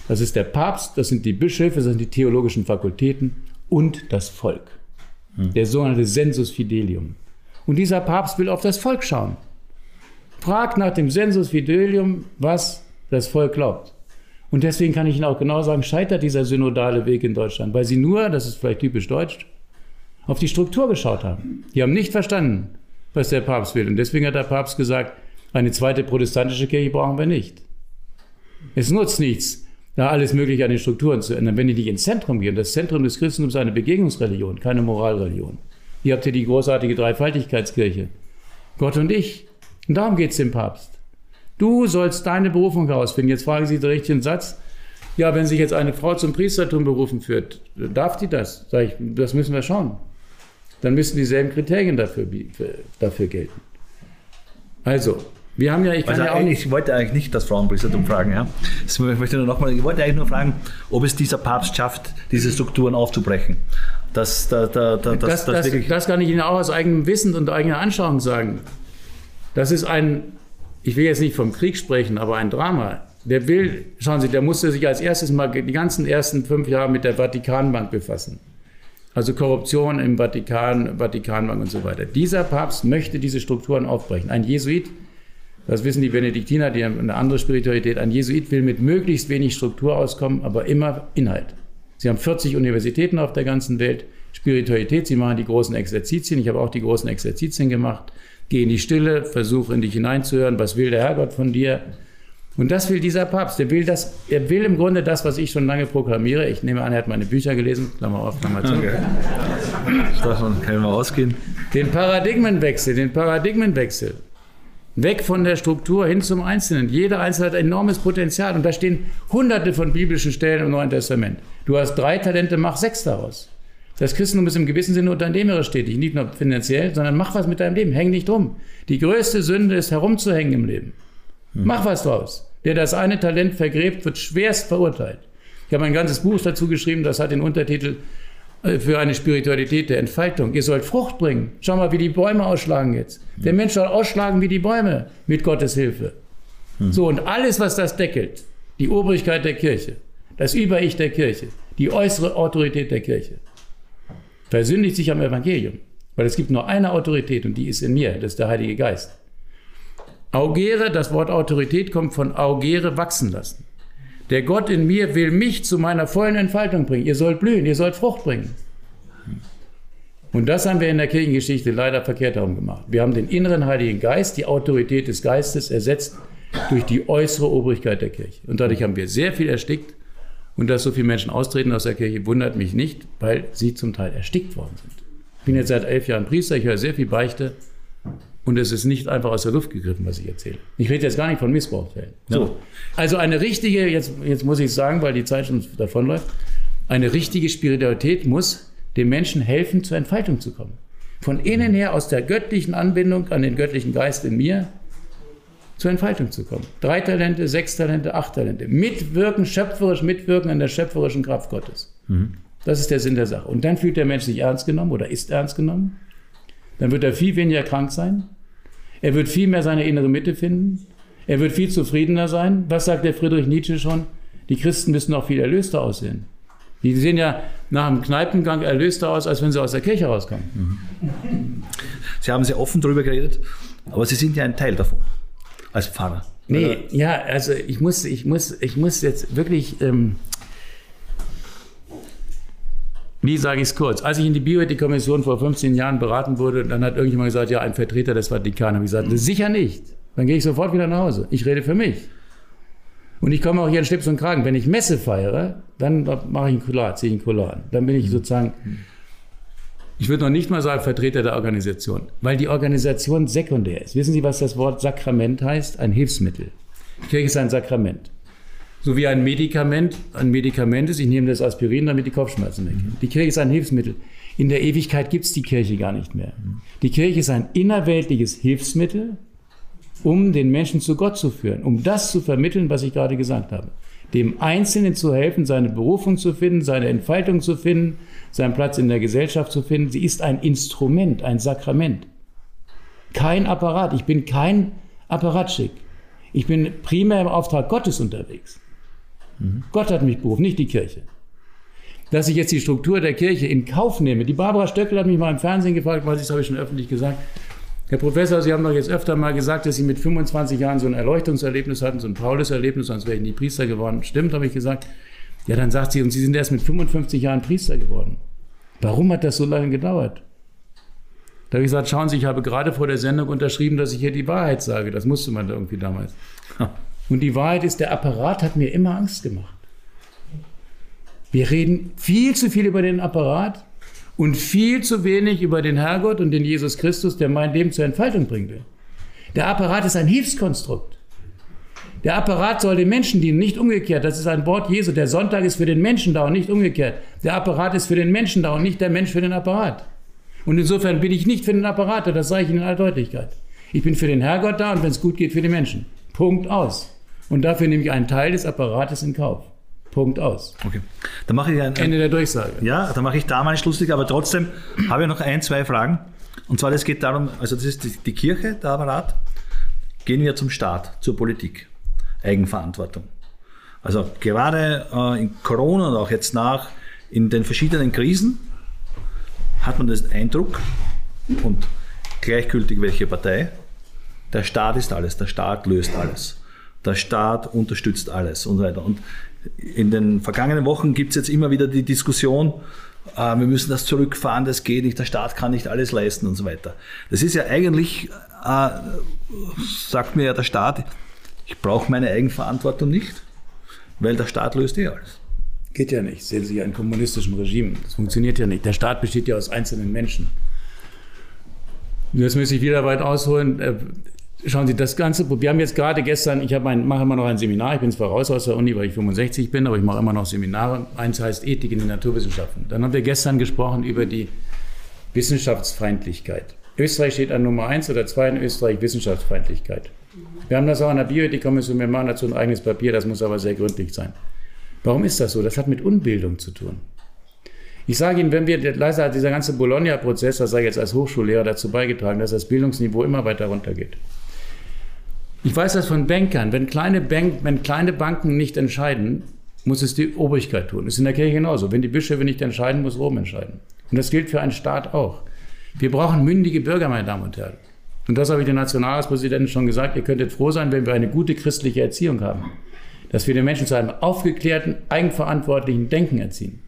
Das ist der Papst, das sind die Bischöfe, das sind die theologischen Fakultäten und das Volk. Hm. Der sogenannte Sensus Fidelium. Und dieser Papst will auf das Volk schauen. Fragt nach dem Sensus Fidelium, was das Volk glaubt. Und deswegen kann ich Ihnen auch genau sagen, scheitert dieser synodale Weg in Deutschland, weil Sie nur, das ist vielleicht typisch deutsch, auf die Struktur geschaut haben. Die haben nicht verstanden, was der Papst will. Und deswegen hat der Papst gesagt, eine zweite protestantische Kirche brauchen wir nicht. Es nutzt nichts, da alles Mögliche an den Strukturen zu ändern, wenn die nicht ins Zentrum gehen. Das Zentrum des Christentums ist eine Begegnungsreligion, keine Moralreligion. Ihr habt hier die großartige Dreifaltigkeitskirche. Gott und ich. Und darum geht es dem Papst. Du sollst deine Berufung herausfinden. Jetzt fragen Sie den richtigen Satz. Ja, wenn sich jetzt eine Frau zum Priestertum berufen führt, darf die das? Sag ich, das müssen wir schauen. Dann müssen dieselben Kriterien dafür, dafür gelten. Also, wir haben ja, ich kann also ja auch nicht. Ich wollte eigentlich nicht das Frauenpriestertum fragen, ja. Ich möchte nur noch mal, ich wollte eigentlich nur fragen, ob es dieser Papst schafft, diese Strukturen aufzubrechen. Das, da, da, da, das, das, das, das kann ich Ihnen auch aus eigenem Wissen und eigener Anschauung sagen. Das ist ein, ich will jetzt nicht vom Krieg sprechen, aber ein Drama. Der will, schauen Sie, der musste sich als erstes mal die ganzen ersten fünf Jahre mit der Vatikanbank befassen. Also Korruption im Vatikan, Vatikanbank und so weiter. Dieser Papst möchte diese Strukturen aufbrechen. Ein Jesuit das wissen die Benediktiner, die haben eine andere Spiritualität. Ein Jesuit will mit möglichst wenig Struktur auskommen, aber immer Inhalt. Sie haben 40 Universitäten auf der ganzen Welt, Spiritualität, sie machen die großen Exerzitien. Ich habe auch die großen Exerzitien gemacht. Geh in die Stille, versuche in dich hineinzuhören, was will der Herrgott von dir? Und das will dieser Papst. Er will, das, er will im Grunde das, was ich schon lange proklamiere. Ich nehme an, er hat meine Bücher gelesen. Klammer auf, Klammer zu. Okay. Davon können wir ausgehen. Den Paradigmenwechsel, den Paradigmenwechsel. Weg von der Struktur hin zum Einzelnen. Jeder Einzelne hat enormes Potenzial. Und da stehen hunderte von biblischen Stellen im Neuen Testament. Du hast drei Talente, mach sechs daraus. Das Christentum ist im gewissen Sinne unternehmerisch tätig, nicht nur finanziell, sondern mach was mit deinem Leben, häng nicht drum. Die größte Sünde ist herumzuhängen im Leben. Hm. Mach was draus. Wer das eine Talent vergräbt, wird schwerst verurteilt. Ich habe ein ganzes Buch dazu geschrieben, das hat den Untertitel äh, für eine Spiritualität der Entfaltung. Ihr sollt Frucht bringen. Schau mal, wie die Bäume ausschlagen jetzt. Der Mensch soll ausschlagen wie die Bäume mit Gottes Hilfe. So, und alles, was das deckelt, die Obrigkeit der Kirche, das Über-Ich der Kirche, die äußere Autorität der Kirche, versündigt sich am Evangelium. Weil es gibt nur eine Autorität und die ist in mir, das ist der Heilige Geist. Augere, das Wort Autorität kommt von augere, wachsen lassen. Der Gott in mir will mich zu meiner vollen Entfaltung bringen. Ihr sollt blühen, ihr sollt Frucht bringen. Und das haben wir in der Kirchengeschichte leider verkehrt herum gemacht. Wir haben den inneren Heiligen Geist, die Autorität des Geistes ersetzt durch die äußere Obrigkeit der Kirche. Und dadurch haben wir sehr viel erstickt. Und dass so viele Menschen austreten aus der Kirche, wundert mich nicht, weil sie zum Teil erstickt worden sind. Ich bin jetzt seit elf Jahren Priester, ich höre sehr viel Beichte. Und es ist nicht einfach aus der Luft gegriffen, was ich erzähle. Ich rede jetzt gar nicht von Missbrauchsfällen. So. Also eine richtige, jetzt, jetzt muss ich sagen, weil die Zeit schon davonläuft, eine richtige Spiritualität muss dem Menschen helfen, zur Entfaltung zu kommen. Von innen her, aus der göttlichen Anbindung an den göttlichen Geist in mir, zur Entfaltung zu kommen. Drei Talente, sechs Talente, acht Talente. Mitwirken, schöpferisch mitwirken an der schöpferischen Kraft Gottes. Mhm. Das ist der Sinn der Sache. Und dann fühlt der Mensch sich ernst genommen oder ist ernst genommen. Dann wird er viel weniger krank sein. Er wird viel mehr seine innere Mitte finden. Er wird viel zufriedener sein. Was sagt der Friedrich Nietzsche schon? Die Christen müssen auch viel erlöster aussehen. Die sehen ja nach dem Kneipengang erlöster aus, als wenn sie aus der Kirche rauskommen. Sie haben sehr offen darüber geredet, aber Sie sind ja ein Teil davon als Pfarrer. Nee, oder? ja, also ich muss, ich muss, ich muss jetzt wirklich ähm, wie sage ich es kurz? Als ich in die Bioethik-Kommission vor 15 Jahren beraten wurde, dann hat irgendjemand gesagt, ja, ein Vertreter des Vatikan. Habe ich gesagt, sicher nicht. Dann gehe ich sofort wieder nach Hause. Ich rede für mich. Und ich komme auch hier in Schlips und Kragen. Wenn ich Messe feiere, dann mache ich ein Kular, ziehe ich ein Kular an. Dann bin ich sozusagen, ich würde noch nicht mal sagen Vertreter der Organisation, weil die Organisation sekundär ist. Wissen Sie, was das Wort Sakrament heißt? Ein Hilfsmittel. Die Kirche ist ein Sakrament. So wie ein Medikament ein Medikament ist, ich nehme das Aspirin, damit die Kopfschmerzen weggehen. Die Kirche ist ein Hilfsmittel. In der Ewigkeit gibt es die Kirche gar nicht mehr. Die Kirche ist ein innerweltliches Hilfsmittel um den Menschen zu Gott zu führen, um das zu vermitteln, was ich gerade gesagt habe. Dem Einzelnen zu helfen, seine Berufung zu finden, seine Entfaltung zu finden, seinen Platz in der Gesellschaft zu finden. Sie ist ein Instrument, ein Sakrament. Kein Apparat. Ich bin kein Apparatschick. Ich bin primär im Auftrag Gottes unterwegs. Gott hat mich berufen, nicht die Kirche. Dass ich jetzt die Struktur der Kirche in Kauf nehme. Die Barbara Stöckel hat mich mal im Fernsehen gefragt, weil das habe ich schon öffentlich gesagt. Herr Professor, Sie haben doch jetzt öfter mal gesagt, dass Sie mit 25 Jahren so ein Erleuchtungserlebnis hatten, so ein Paulus-Erlebnis, sonst wäre ich nie Priester geworden. Stimmt, habe ich gesagt. Ja, dann sagt sie, und Sie sind erst mit 55 Jahren Priester geworden. Warum hat das so lange gedauert? Da habe ich gesagt, schauen Sie, ich habe gerade vor der Sendung unterschrieben, dass ich hier die Wahrheit sage. Das musste man irgendwie damals. *laughs* Und die Wahrheit ist, der Apparat hat mir immer Angst gemacht. Wir reden viel zu viel über den Apparat und viel zu wenig über den Herrgott und den Jesus Christus, der mein Leben zur Entfaltung bringen will. Der Apparat ist ein Hilfskonstrukt. Der Apparat soll den Menschen dienen, nicht umgekehrt. Das ist ein Wort Jesu. Der Sonntag ist für den Menschen da und nicht umgekehrt. Der Apparat ist für den Menschen da und nicht der Mensch für den Apparat. Und insofern bin ich nicht für den Apparat, das sage ich in aller Deutlichkeit. Ich bin für den Herrgott da und wenn es gut geht, für die Menschen. Punkt aus. Und dafür nehme ich einen Teil des Apparates in Kauf. Punkt aus. Okay. Dann mache ich ein, Ende der Durchsage. Ja, dann mache ich da mal Schlusslich, aber trotzdem habe ich noch ein, zwei Fragen. Und zwar, es geht darum, also das ist die, die Kirche, der Apparat. Gehen wir zum Staat, zur Politik. Eigenverantwortung. Also gerade äh, in Corona und auch jetzt nach, in den verschiedenen Krisen, hat man den Eindruck, und gleichgültig welche Partei, der Staat ist alles, der Staat löst alles, der Staat unterstützt alles und so weiter. Und in den vergangenen Wochen gibt es jetzt immer wieder die Diskussion, äh, wir müssen das zurückfahren, das geht nicht, der Staat kann nicht alles leisten und so weiter. Das ist ja eigentlich, äh, sagt mir ja der Staat, ich brauche meine Eigenverantwortung nicht, weil der Staat löst eh alles. Geht ja nicht. Sehen Sie ja in kommunistischen Regimen. Das funktioniert ja nicht. Der Staat besteht ja aus einzelnen Menschen. Jetzt müsste ich wieder weit ausholen. Schauen Sie, das Ganze, wir haben jetzt gerade gestern, ich ein, mache immer noch ein Seminar, ich bin zwar raus aus der Uni, weil ich 65 bin, aber ich mache immer noch Seminare. Eins heißt Ethik in den Naturwissenschaften. Dann haben wir gestern gesprochen über die Wissenschaftsfeindlichkeit. Österreich steht an Nummer eins oder zwei in Österreich Wissenschaftsfeindlichkeit. Wir haben das auch an der Bioethikkommission, wir machen dazu ein eigenes Papier, das muss aber sehr gründlich sein. Warum ist das so? Das hat mit Unbildung zu tun. Ich sage Ihnen, wenn wir, leider hat dieser ganze Bologna-Prozess, das sei jetzt als Hochschullehrer dazu beigetragen, dass das Bildungsniveau immer weiter runtergeht. Ich weiß das von Bankern. Wenn kleine, Bank, wenn kleine Banken nicht entscheiden, muss es die Obrigkeit tun. Das ist in der Kirche genauso. Wenn die Bischöfe nicht entscheiden, muss Rom entscheiden. Und das gilt für einen Staat auch. Wir brauchen mündige Bürger, meine Damen und Herren. Und das habe ich den Nationalratspräsidenten schon gesagt. Ihr könntet froh sein, wenn wir eine gute christliche Erziehung haben dass wir den Menschen zu einem aufgeklärten, eigenverantwortlichen Denken erziehen.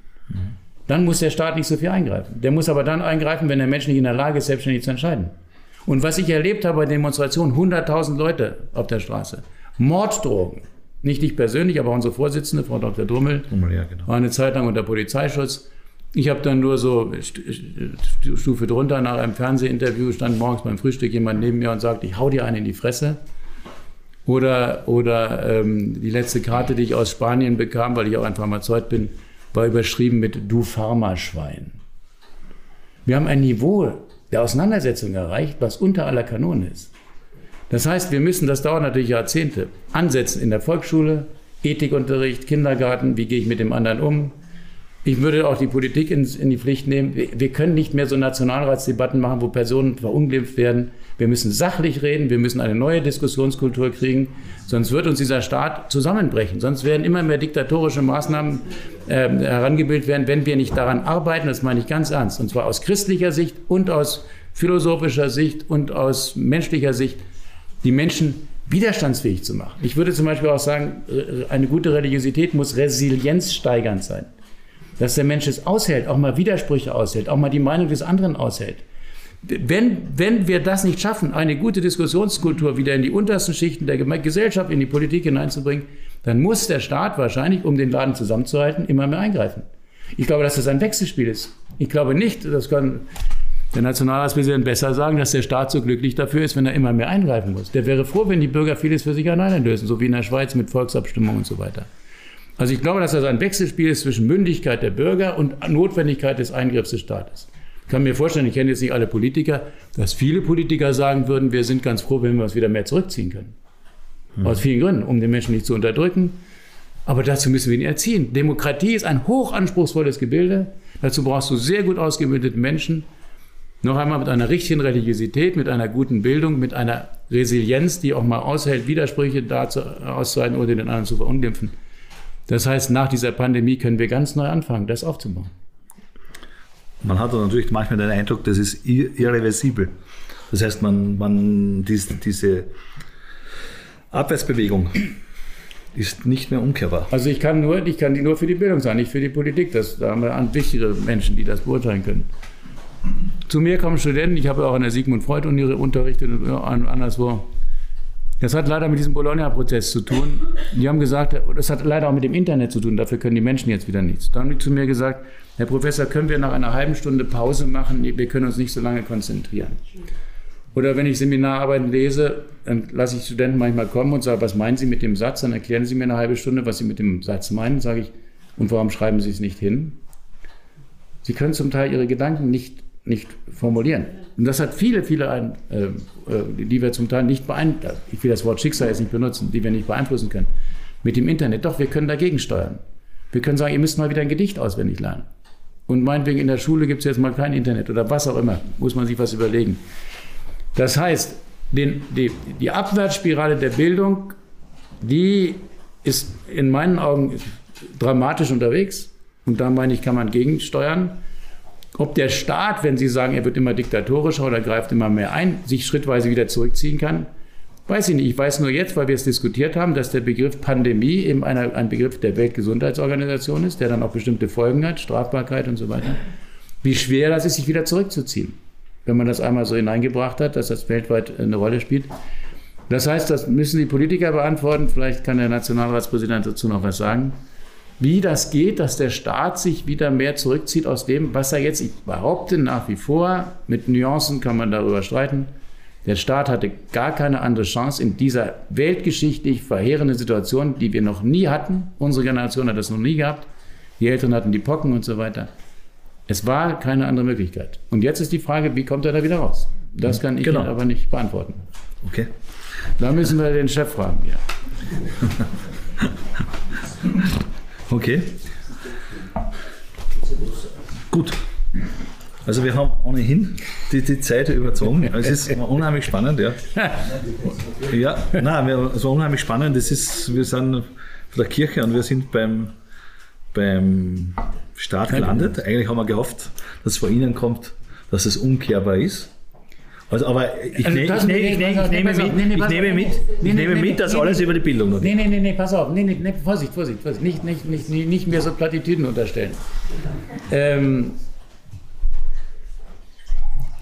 Dann muss der Staat nicht so viel eingreifen. Der muss aber dann eingreifen, wenn der Mensch nicht in der Lage ist, selbstständig zu entscheiden. Und was ich erlebt habe bei Demonstrationen, 100.000 Leute auf der Straße, Morddrogen, nicht ich persönlich, aber unsere Vorsitzende, Frau Dr. Drummel, ja, genau. war eine Zeit lang unter Polizeischutz. Ich habe dann nur so Stufe drunter nach einem Fernsehinterview, stand morgens beim Frühstück jemand neben mir und sagte, ich hau dir einen in die Fresse. Oder, oder ähm, die letzte Karte, die ich aus Spanien bekam, weil ich auch ein Pharmazeut bin, war überschrieben mit Du Pharmaschwein. Wir haben ein Niveau der Auseinandersetzung erreicht, was unter aller Kanone ist. Das heißt, wir müssen, das dauert natürlich Jahrzehnte, ansetzen in der Volksschule, Ethikunterricht, Kindergarten, wie gehe ich mit dem anderen um. Ich würde auch die Politik in, in die Pflicht nehmen. Wir, wir können nicht mehr so Nationalratsdebatten machen, wo Personen verunglimpft werden, wir müssen sachlich reden, wir müssen eine neue Diskussionskultur kriegen, sonst wird uns dieser Staat zusammenbrechen. Sonst werden immer mehr diktatorische Maßnahmen äh, herangebildet werden, wenn wir nicht daran arbeiten, das meine ich ganz ernst, und zwar aus christlicher Sicht und aus philosophischer Sicht und aus menschlicher Sicht, die Menschen widerstandsfähig zu machen. Ich würde zum Beispiel auch sagen, äh, eine gute Religiosität muss resilienzsteigernd sein. Dass der Mensch es aushält, auch mal Widersprüche aushält, auch mal die Meinung des anderen aushält. Wenn, wenn wir das nicht schaffen, eine gute Diskussionskultur wieder in die untersten Schichten der Gesellschaft, in die Politik hineinzubringen, dann muss der Staat wahrscheinlich, um den Laden zusammenzuhalten, immer mehr eingreifen. Ich glaube, dass das ein Wechselspiel ist. Ich glaube nicht, das kann der Nationalratspräsident besser sagen, dass der Staat so glücklich dafür ist, wenn er immer mehr eingreifen muss. Der wäre froh, wenn die Bürger vieles für sich alleine lösen, so wie in der Schweiz mit Volksabstimmung und so weiter. Also ich glaube, dass das ein Wechselspiel ist zwischen Mündigkeit der Bürger und Notwendigkeit des Eingriffs des Staates. Ich kann mir vorstellen, ich kenne jetzt nicht alle Politiker, dass viele Politiker sagen würden, wir sind ganz froh, wenn wir uns wieder mehr zurückziehen können. Mhm. Aus vielen Gründen, um den Menschen nicht zu unterdrücken. Aber dazu müssen wir ihn erziehen. Demokratie ist ein hochanspruchsvolles Gebilde. Dazu brauchst du sehr gut ausgebildete Menschen. Noch einmal mit einer richtigen Religiosität, mit einer guten Bildung, mit einer Resilienz, die auch mal aushält, Widersprüche dazu auszuhalten oder den anderen zu verunglimpfen. Das heißt, nach dieser Pandemie können wir ganz neu anfangen, das aufzubauen. Man hat natürlich manchmal den Eindruck, das ist irreversibel. Das heißt, man, man diese, diese Abwärtsbewegung ist nicht mehr umkehrbar. Also ich kann, nur, ich kann die nur für die Bildung sein, nicht für die Politik. Das, da haben wir wichtigere Menschen, die das beurteilen können. Zu mir kommen Studenten, ich habe auch an der Sigmund Freud Uni unterrichtet und anderswo. Das hat leider mit diesem Bologna-Prozess zu tun. Die haben gesagt, das hat leider auch mit dem Internet zu tun, dafür können die Menschen jetzt wieder nichts. Dann haben die zu mir gesagt, Herr Professor, können wir nach einer halben Stunde Pause machen? Wir können uns nicht so lange konzentrieren. Oder wenn ich Seminararbeiten lese, dann lasse ich Studenten manchmal kommen und sage, was meinen Sie mit dem Satz? Dann erklären Sie mir eine halbe Stunde, was Sie mit dem Satz meinen. Sage ich, und warum schreiben Sie es nicht hin? Sie können zum Teil Ihre Gedanken nicht, nicht formulieren. Und das hat viele, viele, äh, äh, die wir zum Teil nicht beeinflussen, ich will das Wort Schicksal jetzt nicht benutzen, die wir nicht beeinflussen können, mit dem Internet. Doch, wir können dagegen steuern. Wir können sagen, ihr müsst mal wieder ein Gedicht auswendig lernen. Und meinetwegen in der Schule gibt es jetzt mal kein Internet oder was auch immer, muss man sich was überlegen. Das heißt, den, die, die Abwärtsspirale der Bildung, die ist in meinen Augen dramatisch unterwegs. Und da meine ich, kann man gegensteuern. Ob der Staat, wenn Sie sagen, er wird immer diktatorischer oder greift immer mehr ein, sich schrittweise wieder zurückziehen kann, weiß ich nicht. Ich weiß nur jetzt, weil wir es diskutiert haben, dass der Begriff Pandemie eben einer, ein Begriff der Weltgesundheitsorganisation ist, der dann auch bestimmte Folgen hat, Strafbarkeit und so weiter. Wie schwer das ist, sich wieder zurückzuziehen wenn man das einmal so hineingebracht hat, dass das weltweit eine Rolle spielt. Das heißt, das müssen die Politiker beantworten. Vielleicht kann der Nationalratspräsident dazu noch was sagen. Wie das geht, dass der Staat sich wieder mehr zurückzieht aus dem, was er jetzt, ich behaupte nach wie vor, mit Nuancen kann man darüber streiten. Der Staat hatte gar keine andere Chance in dieser weltgeschichtlich verheerenden Situation, die wir noch nie hatten. Unsere Generation hat das noch nie gehabt. Die Eltern hatten die Pocken und so weiter. Es war keine andere Möglichkeit. Und jetzt ist die Frage, wie kommt er da wieder raus? Das kann ich genau. Aber nicht beantworten. Okay. Da müssen wir den Chef fragen, ja. *laughs* okay. Gut. Also wir haben ohnehin die, die Zeit überzogen. Es ist unheimlich spannend, ja. *laughs* Ja, nein, es war unheimlich spannend. Das ist, wir sind von der Kirche und wir sind beim, beim Start gelandet. Eigentlich haben wir gehofft, dass es vor Ihnen kommt, dass es umkehrbar ist. Also, aber ich, also, ich, ne, ich, ne, ich nehme mit, ich nehme mit, ich nehme mit, dass alles über die Bildung geht. Nee, nee, nee, nee, pass auf. Nee, nee, Vorsicht, Vorsicht, Vorsicht. Nicht, nicht, nicht, nicht mehr so Plattitüden unterstellen. Ähm,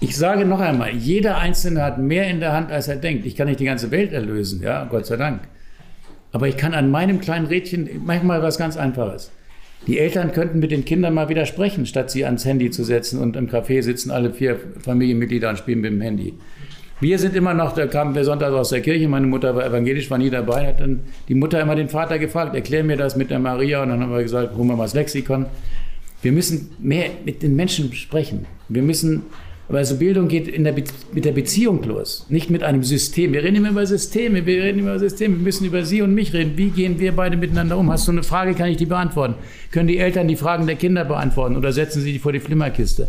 ich sage noch einmal, jeder Einzelne hat mehr in der Hand, als er denkt. Ich kann nicht die ganze Welt erlösen, ja, Gott sei Dank. Aber ich kann an meinem kleinen Rädchen manchmal was ganz Einfaches. Die Eltern könnten mit den Kindern mal wieder sprechen, statt sie ans Handy zu setzen und im Café sitzen alle vier Familienmitglieder und spielen mit dem Handy. Wir sind immer noch, da kamen wir Sonntag aus der Kirche, meine Mutter war evangelisch, war nie dabei, hat dann die Mutter immer den Vater gefragt, erklär mir das mit der Maria und dann haben wir gesagt, holen wir mal das Lexikon. Wir müssen mehr mit den Menschen sprechen. Wir müssen aber also Bildung geht der mit der Beziehung los, nicht mit einem System. Wir reden immer über Systeme, wir reden immer über Systeme, wir müssen über Sie und mich reden. Wie gehen wir beide miteinander um? Hast du eine Frage, kann ich die beantworten? Können die Eltern die Fragen der Kinder beantworten oder setzen sie die vor die Flimmerkiste?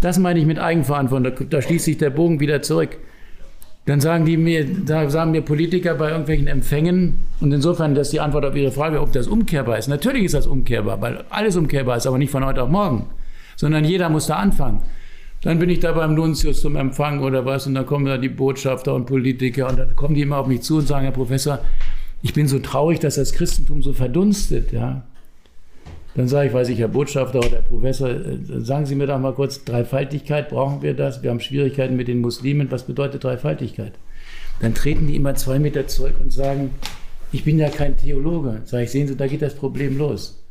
Das meine ich mit Eigenverantwortung, da, da schließt sich der Bogen wieder zurück. Dann sagen die mir, da sagen mir Politiker bei irgendwelchen Empfängen, und insofern, dass die Antwort auf Ihre Frage, ob das umkehrbar ist. Natürlich ist das umkehrbar, weil alles umkehrbar ist, aber nicht von heute auf morgen, sondern jeder muss da anfangen. Dann bin ich da beim Nuntius zum Empfang oder was und dann kommen da die Botschafter und Politiker und dann kommen die immer auf mich zu und sagen, Herr Professor, ich bin so traurig, dass das Christentum so verdunstet, ja. Dann sage ich, weiß ich, Herr Botschafter oder Herr Professor, äh, sagen Sie mir doch mal kurz, Dreifaltigkeit, brauchen wir das? Wir haben Schwierigkeiten mit den Muslimen, was bedeutet Dreifaltigkeit? Dann treten die immer zwei Meter zurück und sagen, ich bin ja kein Theologe. Sage ich, sehen Sie, da geht das Problem los.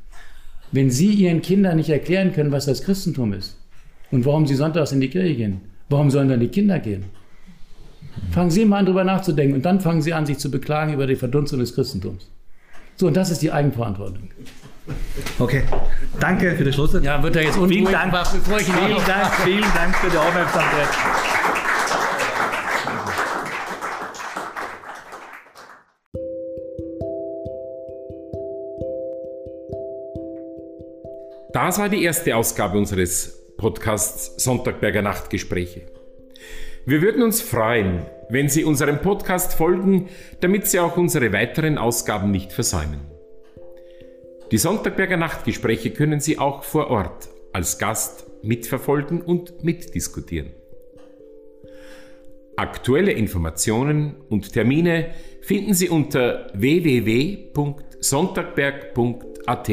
Wenn Sie Ihren Kindern nicht erklären können, was das Christentum ist, und warum sie sonntags in die Kirche gehen. Warum sollen dann die Kinder gehen? Fangen Sie mal an, darüber nachzudenken und dann fangen Sie an, sich zu beklagen über die Verdunstung des Christentums. So, und das ist die Eigenverantwortung. Okay, danke für das Schlusswort. Ja, wird er jetzt unruhig, Vielen Dank. bevor ich ihn Vielen Dank, vielen Dank für die Aufmerksamkeit. Das war die erste Ausgabe unseres Podcasts Sonntagberger Nachtgespräche. Wir würden uns freuen, wenn Sie unserem Podcast folgen, damit Sie auch unsere weiteren Ausgaben nicht versäumen. Die Sonntagberger Nachtgespräche können Sie auch vor Ort als Gast mitverfolgen und mitdiskutieren. Aktuelle Informationen und Termine finden Sie unter www.sonntagberg.at.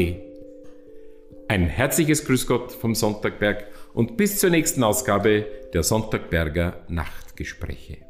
Ein herzliches Grüß Gott vom Sonntagberg und bis zur nächsten Ausgabe der Sonntagberger Nachtgespräche.